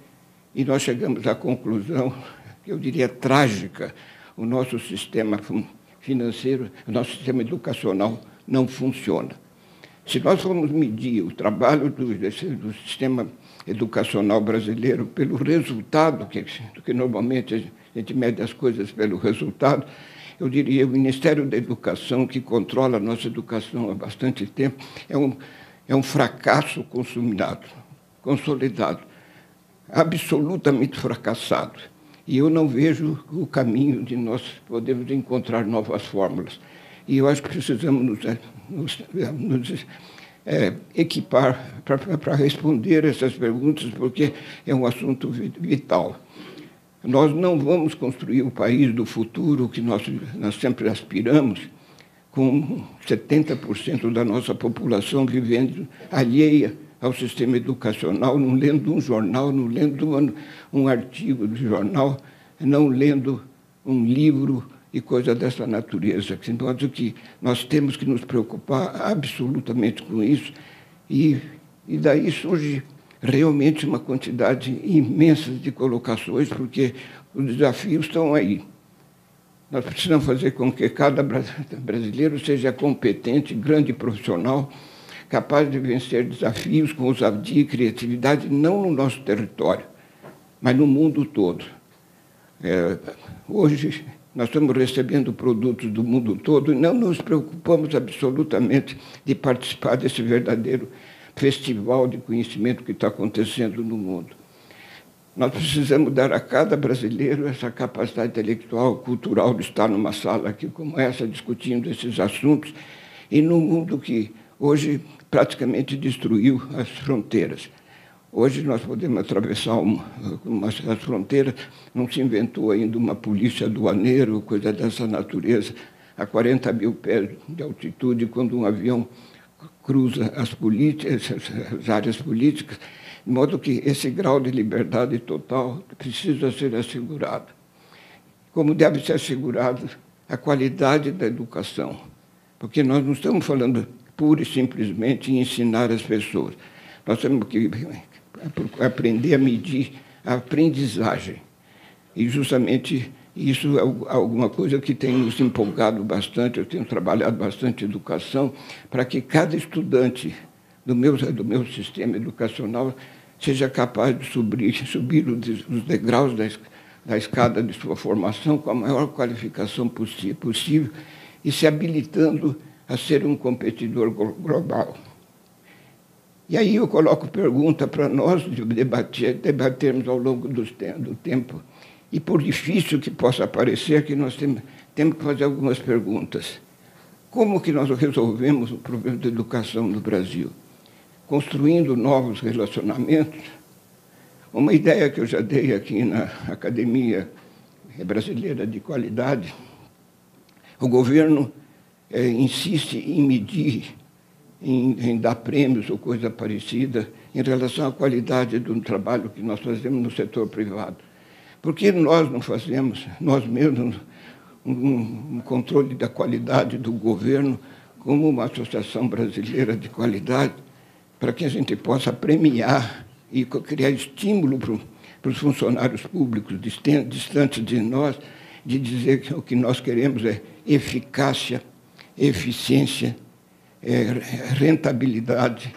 e nós chegamos à conclusão, eu diria trágica, o nosso sistema financeiro, o nosso sistema educacional não funciona. Se nós formos medir o trabalho do, do sistema educacional brasileiro pelo resultado, que, que normalmente a gente mede as coisas pelo resultado, eu diria o Ministério da Educação, que controla a nossa educação há bastante tempo, é um, é um fracasso consolidado absolutamente fracassado. E eu não vejo o caminho de nós podermos encontrar novas fórmulas. E eu acho que precisamos nos, eh, nos, eh, nos é, equipar para responder essas perguntas, porque é um assunto vital. Nós não vamos construir o país do futuro que nós, nós sempre aspiramos, com 70% da nossa população vivendo alheia ao sistema educacional, não lendo um jornal, não lendo um, artigo de jornal, não lendo um livro e coisa dessa natureza. De modo que nós temos que nos preocupar absolutamente com isso e, e daí surge realmente uma quantidade imensa de colocações, porque os desafios estão aí. Nós precisamos fazer com que cada brasileiro seja competente, grande profissional, capaz de vencer desafios com ousadia e criatividade, não no nosso território, mas no mundo todo. É, hoje, nós estamos recebendo produtos do mundo todo e não nos preocupamos absolutamente de participar desse verdadeiro festival de conhecimento que está acontecendo no mundo. Nós precisamos dar a cada brasileiro essa capacidade intelectual, cultural de estar numa sala aqui como essa, discutindo esses assuntos, e num mundo que hoje praticamente destruiu as fronteiras. Hoje nós podemos atravessar uma, uma, as fronteiras, não se inventou ainda uma polícia aduaneira coisa dessa natureza, a 40 mil pés de altitude, quando um avião cruza as, as áreas políticas, de modo que esse grau de liberdade total precisa ser assegurado. Como deve ser assegurado a qualidade da educação, porque nós não estamos falando pura e simplesmente ensinar as pessoas. Nós temos que aprender a medir a aprendizagem. E justamente isso é alguma coisa que tem nos empolgado bastante. Eu tenho trabalhado bastante educação para que cada estudante do meu, do meu sistema educacional seja capaz de subir, subir os degraus da, da escada de sua formação com a maior qualificação possível e se habilitando a ser um competidor global. E aí eu coloco pergunta para nós debater, debatermos ao longo do, do tempo. E por difícil que possa parecer, que nós temos, temos que fazer algumas perguntas. Como que nós resolvemos o problema da educação no Brasil? Construindo novos relacionamentos? Uma ideia que eu já dei aqui na Academia Brasileira de Qualidade, o governo é, insiste em medir em, em, dar prêmios ou coisa parecida em relação à qualidade do trabalho que nós fazemos no setor privado. Por que nós não fazemos, nós mesmos, um, um controle da qualidade do governo como uma associação brasileira de qualidade, para que a gente possa premiar e criar estímulo para os funcionários públicos distantes de nós, de dizer que o que nós queremos é eficácia, eficiência é, rentabilidade.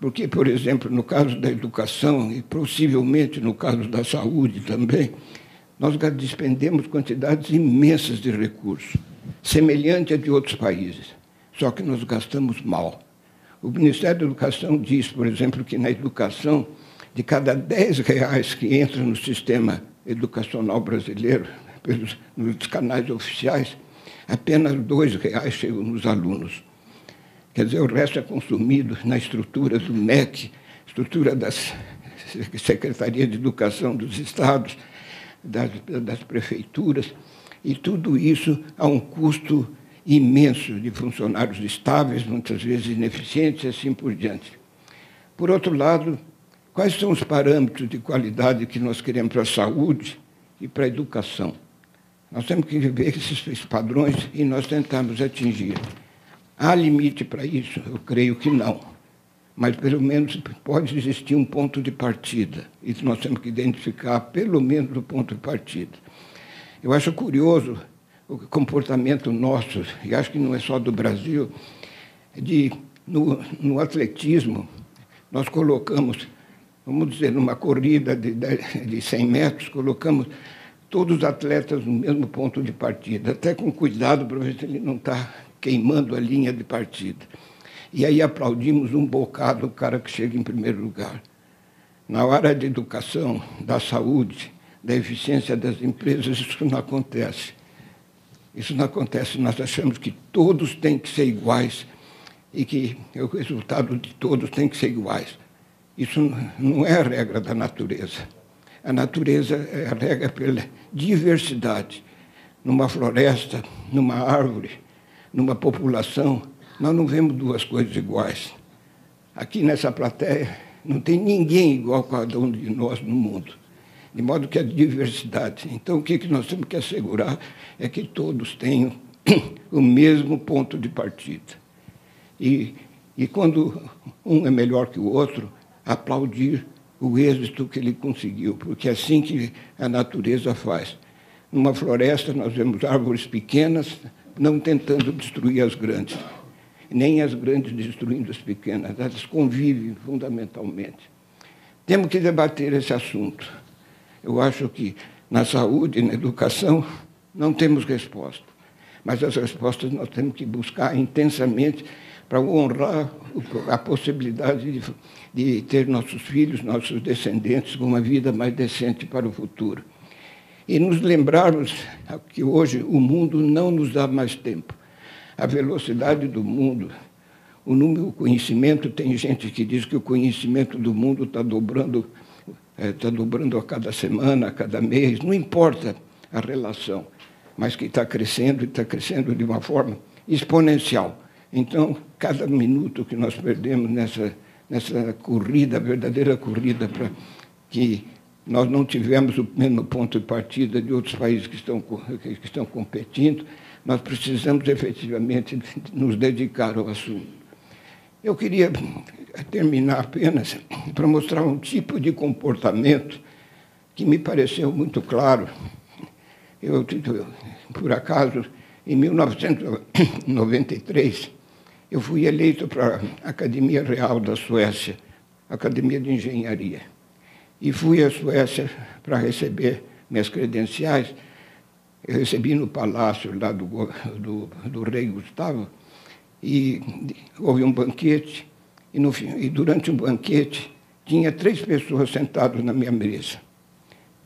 Porque, por exemplo, no caso da educação e possivelmente no caso da saúde também, nós despendemos quantidades imensas de recursos, semelhante a de outros países, só que nós gastamos mal. O Ministério da Educação diz, por exemplo, que na educação, de cada 10 reais que entra no sistema educacional brasileiro, pelos, nos canais oficiais, apenas dois reais chegam nos alunos. Quer dizer, o resto é consumido na estrutura do MEC, estrutura das Secretarias de Educação dos Estados, das, das prefeituras, e tudo isso a um custo imenso de funcionários estáveis, muitas vezes ineficientes e assim por diante. Por outro lado, quais são os parâmetros de qualidade que nós queremos para a saúde e para a educação? Nós temos que ver esses padrões e nós tentamos atingir. Há limite para isso? Eu creio que não. Mas, pelo menos, pode existir um ponto de partida. E nós temos que identificar, pelo menos, o ponto de partida. Eu acho curioso o comportamento nosso, e acho que não é só do Brasil, de, no, no atletismo, nós colocamos, vamos dizer, numa corrida de, de 100 metros, colocamos todos os atletas no mesmo ponto de partida, até com cuidado para ver se ele não está queimando a linha de partida. E aí aplaudimos um bocado o cara que chega em primeiro lugar. Na hora da educação, da saúde, da eficiência das empresas, isso não acontece. Isso não acontece. Nós achamos que todos têm que ser iguais e que o resultado de todos tem que ser iguais. Isso não é a regra da natureza. A natureza é a regra pela diversidade. Numa floresta, numa árvore, numa população, nós não vemos duas coisas iguais. Aqui nessa plateia não tem ninguém igual a cada um de nós no mundo. De modo que a diversidade. Então, o que nós temos que assegurar é que todos tenham o mesmo ponto de partida. E, e quando um é melhor que o outro, aplaudir o êxito que ele conseguiu, porque é assim que a natureza faz. Numa floresta, nós vemos árvores pequenas, não tentando destruir as grandes, nem as grandes destruindo as pequenas, elas convivem fundamentalmente. Temos que debater esse assunto. Eu acho que na saúde, na educação, não temos resposta, mas as respostas nós temos que buscar intensamente para honrar a possibilidade de, de ter nossos filhos, nossos descendentes com uma vida mais decente para o futuro e nos lembrarmos que hoje o mundo não nos dá mais tempo. A velocidade do mundo, o número, o conhecimento, tem gente que diz que o conhecimento do mundo está dobrando, está é, dobrando a cada semana, a cada mês, não importa a relação, mas que está crescendo e está crescendo de uma forma exponencial. Então, cada minuto que nós perdemos nessa, nessa corrida, verdadeira corrida para que nós não tivemos o mesmo ponto de partida de outros países que estão, que estão competindo. Nós precisamos efetivamente nos dedicar ao assunto. Eu queria terminar apenas para mostrar um tipo de comportamento que me pareceu muito claro. Eu, por acaso, em 1993, eu fui eleito para a Academia Real da Suécia Academia de Engenharia. E fui à Suécia para receber minhas credenciais. Eu recebi no palácio lá do, do, do rei Gustavo, e houve um banquete, e, no, e durante o banquete tinha três pessoas sentadas na minha mesa,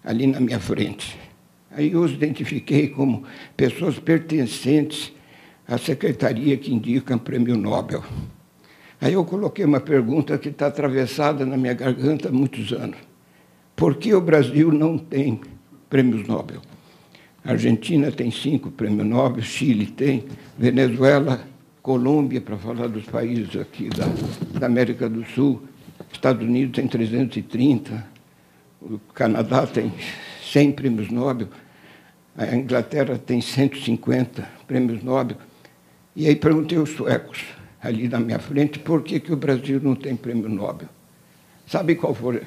ali na minha frente. Aí eu os identifiquei como pessoas pertencentes à secretaria que indica o prêmio Nobel. Aí eu coloquei uma pergunta que está atravessada na minha garganta há muitos anos. Por que o Brasil não tem prêmios Nobel? A Argentina tem cinco prêmios Nobel, Chile tem, Venezuela, Colômbia, para falar dos países aqui da, da América do Sul, Estados Unidos tem 330, o Canadá tem 100 prêmios Nobel, a Inglaterra tem 150 prêmios Nobel. E aí perguntei aos suecos, ali na minha frente, por que, que o Brasil não tem prêmio Nobel? Sabe qual foi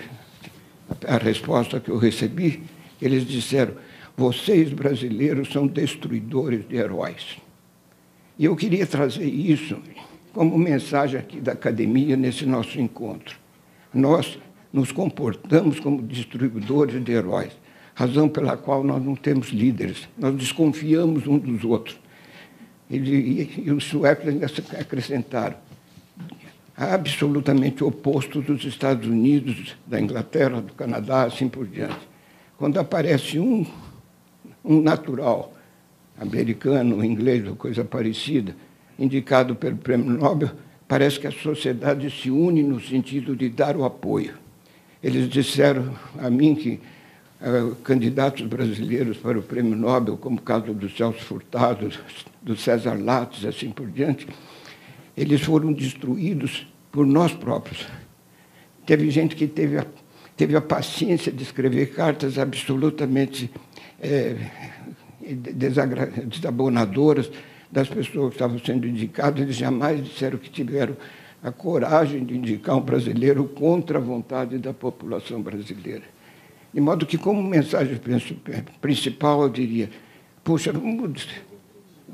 a resposta que eu recebi? Eles disseram: vocês brasileiros são destruidores de heróis. E eu queria trazer isso como mensagem aqui da academia nesse nosso encontro. Nós nos comportamos como distribuidores de heróis, razão pela qual nós não temos líderes, nós desconfiamos um dos outros. E, e, e os suecos ainda acrescentaram, absolutamente oposto dos Estados Unidos, da Inglaterra, do Canadá, assim por diante. Quando aparece um, um natural, americano, inglês ou coisa parecida, indicado pelo Prêmio Nobel, parece que a sociedade se une no sentido de dar o apoio. Eles disseram a mim que uh, candidatos brasileiros para o Prêmio Nobel, como o caso do Celso Furtado, do César Lattes, assim por diante, eles foram destruídos por nós próprios. Teve gente que teve a, teve a paciência de escrever cartas absolutamente é, desabonadoras das pessoas que estavam sendo indicadas, eles jamais disseram que tiveram a coragem de indicar um brasileiro contra a vontade da população brasileira. De modo que, como mensagem principal, eu diria: puxa, vamos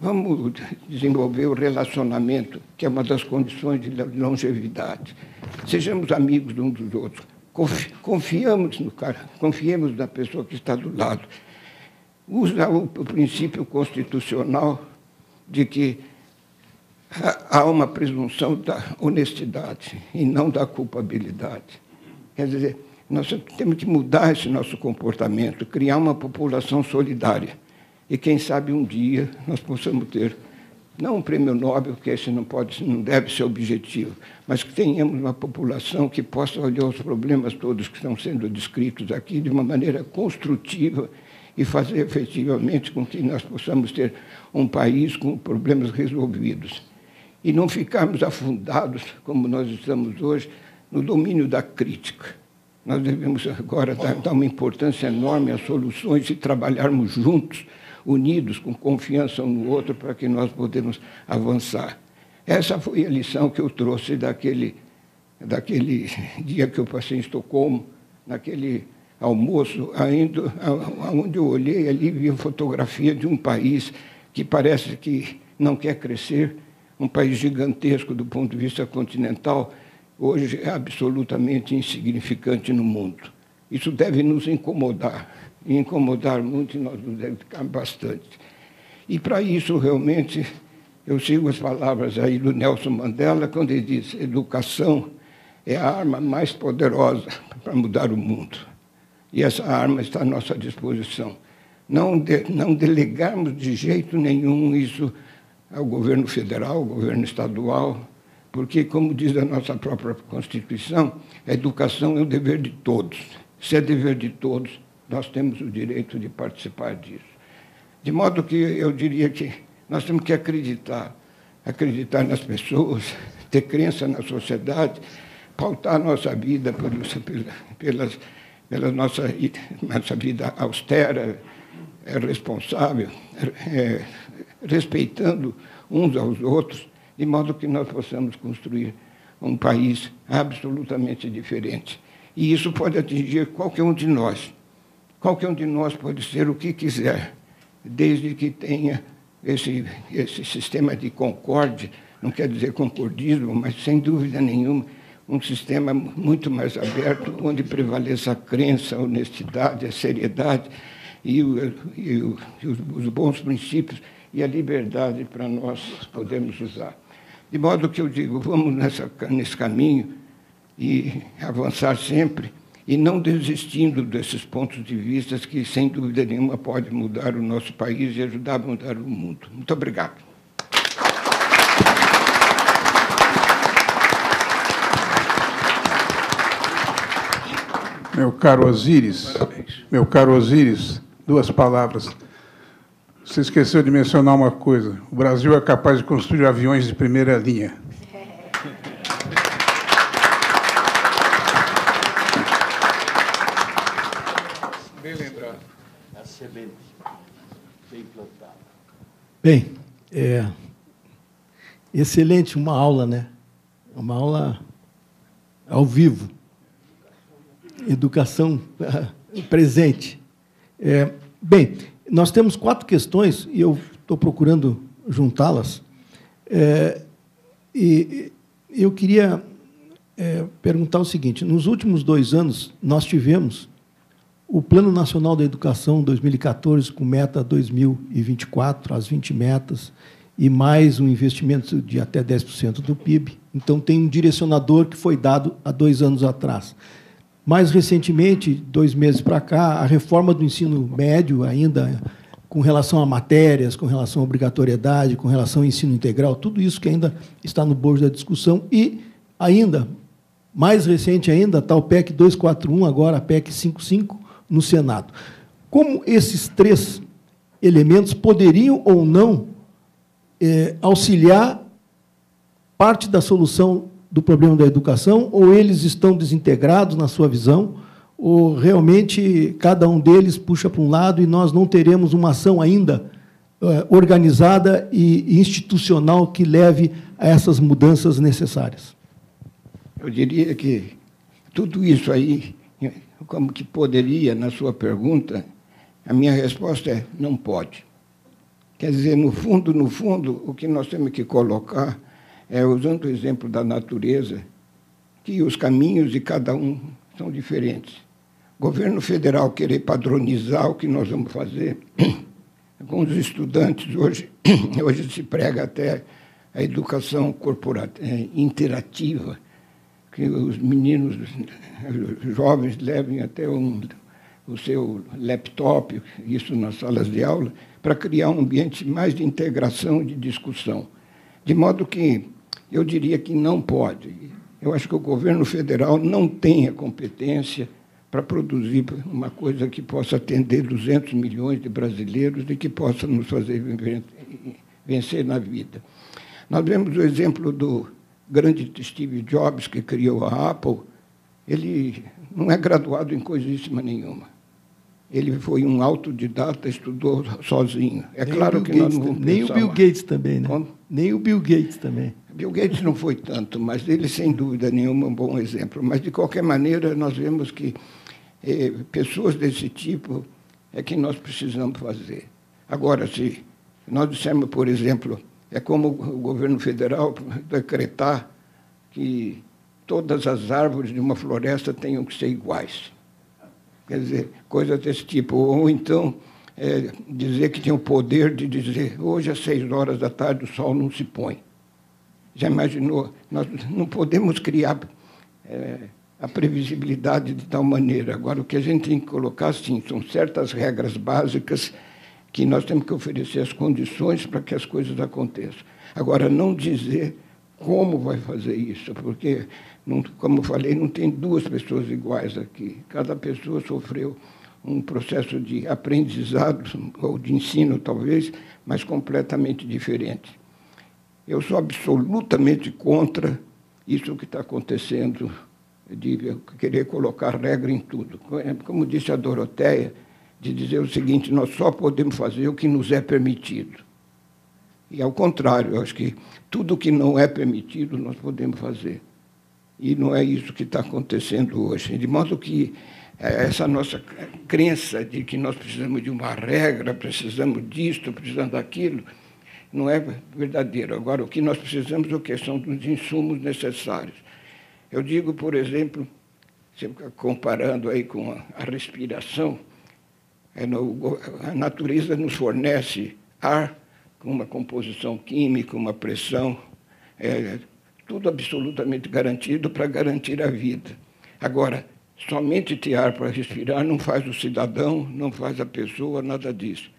Vamos desenvolver o relacionamento, que é uma das condições de longevidade. Sejamos amigos uns dos outros. Confiamos no cara, confiemos na pessoa que está do lado. Usa o princípio constitucional de que há uma presunção da honestidade e não da culpabilidade. Quer dizer, nós temos que mudar esse nosso comportamento, criar uma população solidária e quem sabe um dia nós possamos ter não um prêmio Nobel, porque esse não pode, não deve ser objetivo, mas que tenhamos uma população que possa olhar os problemas todos que estão sendo descritos aqui de uma maneira construtiva e fazer efetivamente com que nós possamos ter um país com problemas resolvidos e não ficarmos afundados como nós estamos hoje no domínio da crítica. Nós devemos agora dar, dar uma importância enorme às soluções e trabalharmos juntos unidos, com confiança um no outro, para que nós podemos avançar. Essa foi a lição que eu trouxe daquele, daquele dia que eu passei em Estocolmo, naquele almoço, ainda, onde eu olhei ali vi a fotografia de um país que parece que não quer crescer, um país gigantesco do ponto de vista continental, hoje é absolutamente insignificante no mundo. Isso deve nos incomodar e incomodar muito, e nós nos dedicamos bastante. E para isso, realmente, eu sigo as palavras aí do Nelson Mandela, quando ele diz: educação é a arma mais poderosa para mudar o mundo. E essa arma está à nossa disposição. Não, de, não delegarmos de jeito nenhum isso ao governo federal, ao governo estadual, porque, como diz a nossa própria Constituição, a educação é o dever de todos. Se é dever de todos, nós temos o direito de participar disso. De modo que eu diria que nós temos que acreditar, acreditar nas pessoas, ter crença na sociedade, pautar nossa vida pelos, pela, pela nossa, nossa vida austera, é, responsável, é, respeitando uns aos outros, de modo que nós possamos construir um país absolutamente diferente. E isso pode atingir qualquer um de nós. Qualquer um de nós pode ser o que quiser, desde que tenha esse, esse sistema de concórdia, não quer dizer concordismo, mas sem dúvida nenhuma, um sistema muito mais aberto, onde prevaleça a crença, a honestidade, a seriedade e, o, e, o, e os bons princípios e a liberdade para nós podermos usar. De modo que eu digo, vamos nessa, nesse caminho e avançar sempre e não desistindo desses pontos de vista que, sem dúvida nenhuma, pode mudar o nosso país e ajudar a mudar o mundo. Muito obrigado. Meu caro Osíris, meu caro Osíris, duas palavras. Você esqueceu de mencionar uma coisa. O Brasil é capaz de construir aviões de primeira linha. Bem lembrado. A semente bem plantada. Bem, é, excelente, uma aula, né? Uma aula ao vivo. Educação presente. É, bem, nós temos quatro questões e eu estou procurando juntá-las. É, e eu queria é, perguntar o seguinte: nos últimos dois anos, nós tivemos o Plano Nacional da Educação 2014, com meta 2024, as 20 metas, e mais um investimento de até 10% do PIB. Então, tem um direcionador que foi dado há dois anos atrás. Mais recentemente, dois meses para cá, a reforma do ensino médio, ainda com relação a matérias, com relação à obrigatoriedade, com relação ao ensino integral, tudo isso que ainda está no bojo da discussão. E, ainda, mais recente ainda, está o PEC 241, agora a PEC 55, no Senado. Como esses três elementos poderiam ou não é, auxiliar parte da solução do problema da educação, ou eles estão desintegrados na sua visão, ou realmente cada um deles puxa para um lado e nós não teremos uma ação ainda é, organizada e institucional que leve a essas mudanças necessárias? Eu diria que tudo isso aí como que poderia, na sua pergunta, a minha resposta é não pode. Quer dizer, no fundo, no fundo, o que nós temos que colocar é, usando o exemplo da natureza, que os caminhos de cada um são diferentes. O governo federal querer padronizar o que nós vamos fazer, com os estudantes, hoje, hoje se prega até a educação corporativa, é, interativa, que os meninos, os jovens levem até um, o seu laptop, isso nas salas de aula, para criar um ambiente mais de integração e de discussão. De modo que eu diria que não pode. Eu acho que o governo federal não tem a competência para produzir uma coisa que possa atender 200 milhões de brasileiros e que possa nos fazer vencer na vida. Nós vemos o exemplo do grande Steve Jobs, que criou a Apple, ele não é graduado em coisíssima nenhuma. Ele foi um autodidata, estudou sozinho. É nem claro que Gates, nós não Nem o Bill mais. Gates também, né? Como? Nem o Bill Gates também. Bill Gates não foi tanto, mas ele, sem dúvida nenhuma, é um bom exemplo. Mas, de qualquer maneira, nós vemos que eh, pessoas desse tipo é que nós precisamos fazer. Agora, se nós dissermos, por exemplo, é como o governo federal decretar que todas as árvores de uma floresta tenham que ser iguais. Quer dizer, coisas desse tipo. Ou então é, dizer que tem o poder de dizer hoje às seis horas da tarde o sol não se põe. Já imaginou? Nós não podemos criar é, a previsibilidade de tal maneira. Agora, o que a gente tem que colocar, sim, são certas regras básicas que nós temos que oferecer as condições para que as coisas aconteçam. Agora, não dizer como vai fazer isso, porque, não, como falei, não tem duas pessoas iguais aqui. Cada pessoa sofreu um processo de aprendizado, ou de ensino, talvez, mas completamente diferente. Eu sou absolutamente contra isso que está acontecendo, de querer colocar regra em tudo. Como disse a Doroteia, de dizer o seguinte: nós só podemos fazer o que nos é permitido. E ao contrário, eu acho que tudo que não é permitido nós podemos fazer. E não é isso que está acontecendo hoje. De modo que eh, essa nossa crença de que nós precisamos de uma regra, precisamos disto, precisamos daquilo, não é verdadeiro. Agora, o que nós precisamos é o são dos insumos necessários. Eu digo, por exemplo, comparando aí com a respiração, a natureza nos fornece ar com uma composição química, uma pressão, é, tudo absolutamente garantido para garantir a vida. Agora, somente ter ar para respirar não faz o cidadão, não faz a pessoa, nada disso.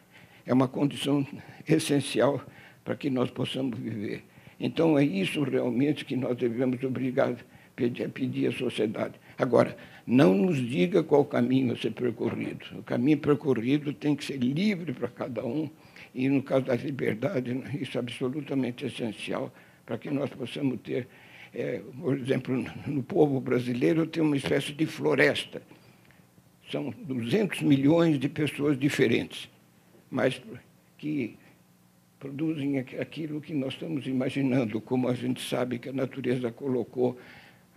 É uma condição essencial para que nós possamos viver. Então, é isso realmente que nós devemos obrigar, pedir, pedir à sociedade. Agora, não nos diga qual caminho a ser percorrido. O caminho percorrido tem que ser livre para cada um, e no caso da liberdade, isso é absolutamente essencial para que nós possamos ter, é, por exemplo, no povo brasileiro tem uma espécie de floresta. São 200 milhões de pessoas diferentes, mas que produzem aquilo que nós estamos imaginando, como a gente sabe que a natureza colocou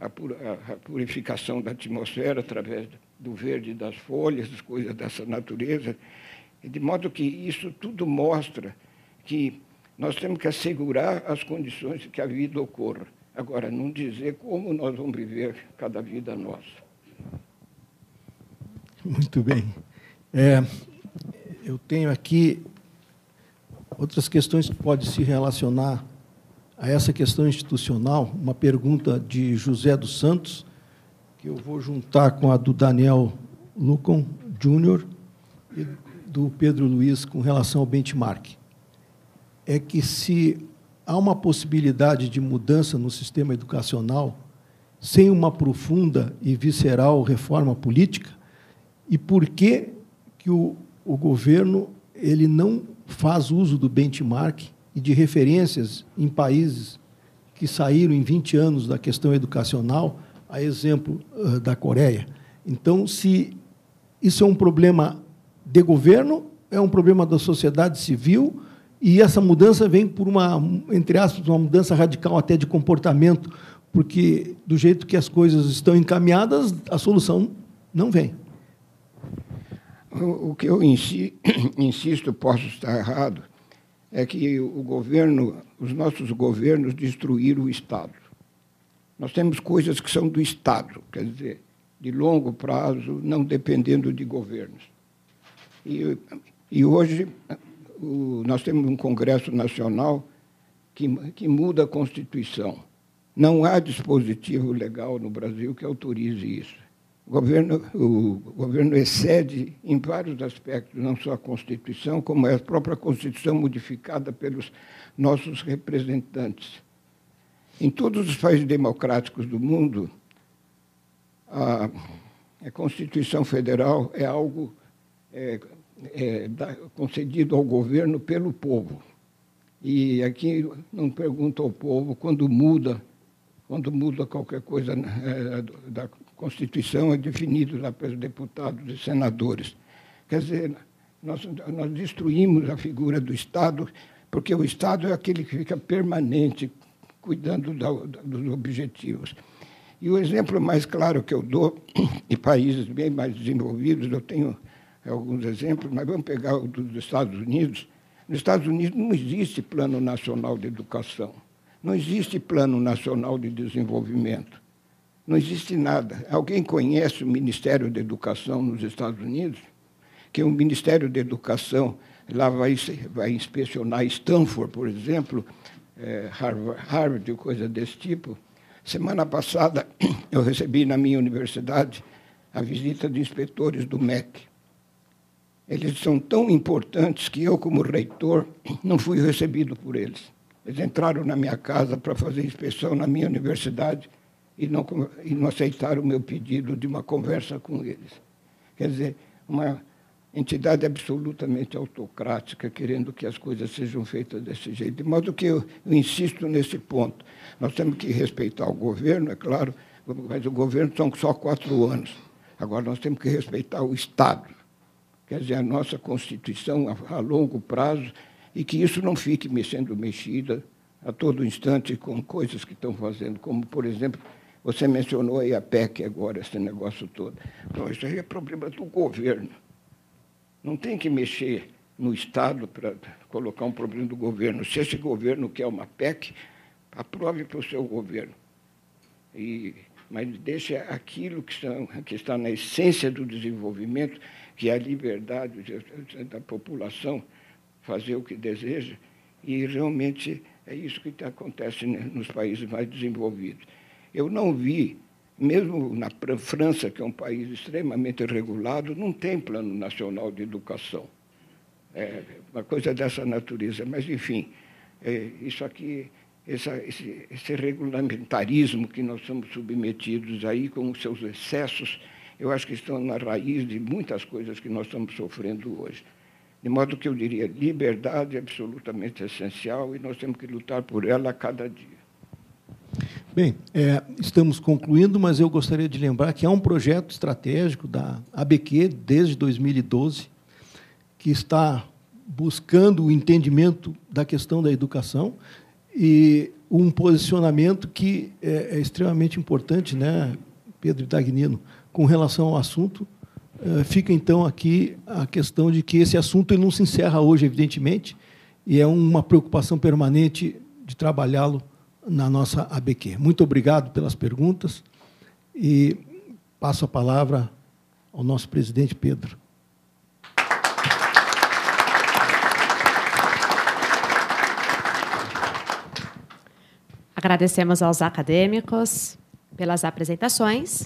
a, purificação da atmosfera através do verde das folhas, as coisas dessa natureza, de modo que isso tudo mostra que nós temos que assegurar as condições que a vida ocorra. Agora, não dizer como nós vamos viver cada vida nossa. Muito bem. É, eu tenho aqui outras questões que podem se relacionar a essa questão institucional. Uma pergunta de José dos Santos, que eu vou juntar com a do Daniel Lucon Júnior e do Pedro Luiz com relação ao benchmark é que se há uma possibilidade de mudança no sistema educacional sem uma profunda e visceral reforma política, e por que, que o, o governo ele não faz uso do benchmark e de referências em países que saíram em 20 anos da questão educacional, a exemplo uh, da Coreia. Então, se isso é um problema de governo, é um problema da sociedade civil, e essa mudança vem por uma, entre aspas, uma mudança radical até de comportamento, porque do jeito que as coisas estão encaminhadas, a solução não vem. O que eu insisto, posso estar errado, é que o governo, os nossos governos destruíram o Estado. Nós temos coisas que são do Estado, quer dizer, de longo prazo, não dependendo de governos. E, e hoje o, nós temos um Congresso Nacional que, que muda a Constituição. Não há dispositivo legal no Brasil que autorize isso. O governo, o governo excede em vários aspectos, não só a Constituição, como é a própria Constituição modificada pelos nossos representantes. Em todos os países democráticos do mundo, a, a Constituição Federal é algo é, é, concedido ao governo pelo povo. E aqui não pergunta ao povo quando muda, quando muda qualquer coisa é, da Constituição, é definido lá pelos deputados e senadores. Quer dizer, nós, nós destruímos a figura do Estado, porque o Estado é aquele que fica permanente, cuidando da, dos objetivos. E o exemplo mais claro que eu dou, em países bem mais desenvolvidos, eu tenho alguns exemplos, mas vamos pegar o dos Estados Unidos. Nos Estados Unidos não existe plano nacional de educação, não existe plano nacional de desenvolvimento, não existe nada. Alguém conhece o Ministério da Educação nos Estados Unidos? Que o Ministério da Educação lá vai, vai inspecionar Stanford, por exemplo, é, Harvard, Harvard, coisa desse tipo. Semana passada, eu recebi na minha universidade a visita de inspetores do MEC. Eles são tão importantes que eu, como reitor, não fui recebido por eles. Eles entraram na minha casa para fazer inspeção na minha universidade e não, e não aceitaram o meu pedido de uma conversa com eles. Quer dizer, uma entidade absolutamente autocrática, querendo que as coisas sejam feitas desse jeito. De modo que eu, eu insisto nesse ponto. Nós temos que respeitar o governo, é claro, mas o governo são só quatro anos. Agora, nós temos que respeitar o Estado quer dizer, a nossa Constituição a, a longo prazo, e que isso não fique sendo mexida a todo instante com coisas que estão fazendo, como, por exemplo, você mencionou aí a PEC agora, esse negócio todo. Então, isso aí é problema do governo. Não tem que mexer no Estado para colocar um problema do governo. Se esse governo quer uma PEC, aprove para o seu governo. E mas deixa aquilo que, são, que está na essência do desenvolvimento, que é a liberdade da população fazer o que deseja, e realmente é isso que acontece nos países mais desenvolvidos. Eu não vi, mesmo na França, que é um país extremamente regulado, não tem plano nacional de educação. É uma coisa dessa natureza. Mas, enfim, é, isso aqui, essa, esse, esse regulamentarismo que nós somos submetidos aí, com os seus excessos, eu acho que estão na raiz de muitas coisas que nós estamos sofrendo hoje. De modo que eu diria, liberdade é absolutamente essencial e nós temos que lutar por ela a cada dia. Bem, é, estamos concluindo, mas eu gostaria de lembrar que há um projeto estratégico da ABQ desde 2012 que está buscando o entendimento da questão da educação e um posicionamento que é, é extremamente importante, né, Pedro Dagnino, com relação ao assunto, eh, fica então aqui a questão de que esse assunto não se encerra hoje, evidentemente, e é uma preocupação permanente de trabalhá-lo na nossa ABQ. Muito obrigado pelas perguntas e passo a palavra ao nosso presidente Pedro. Agradecemos aos acadêmicos pelas apresentações.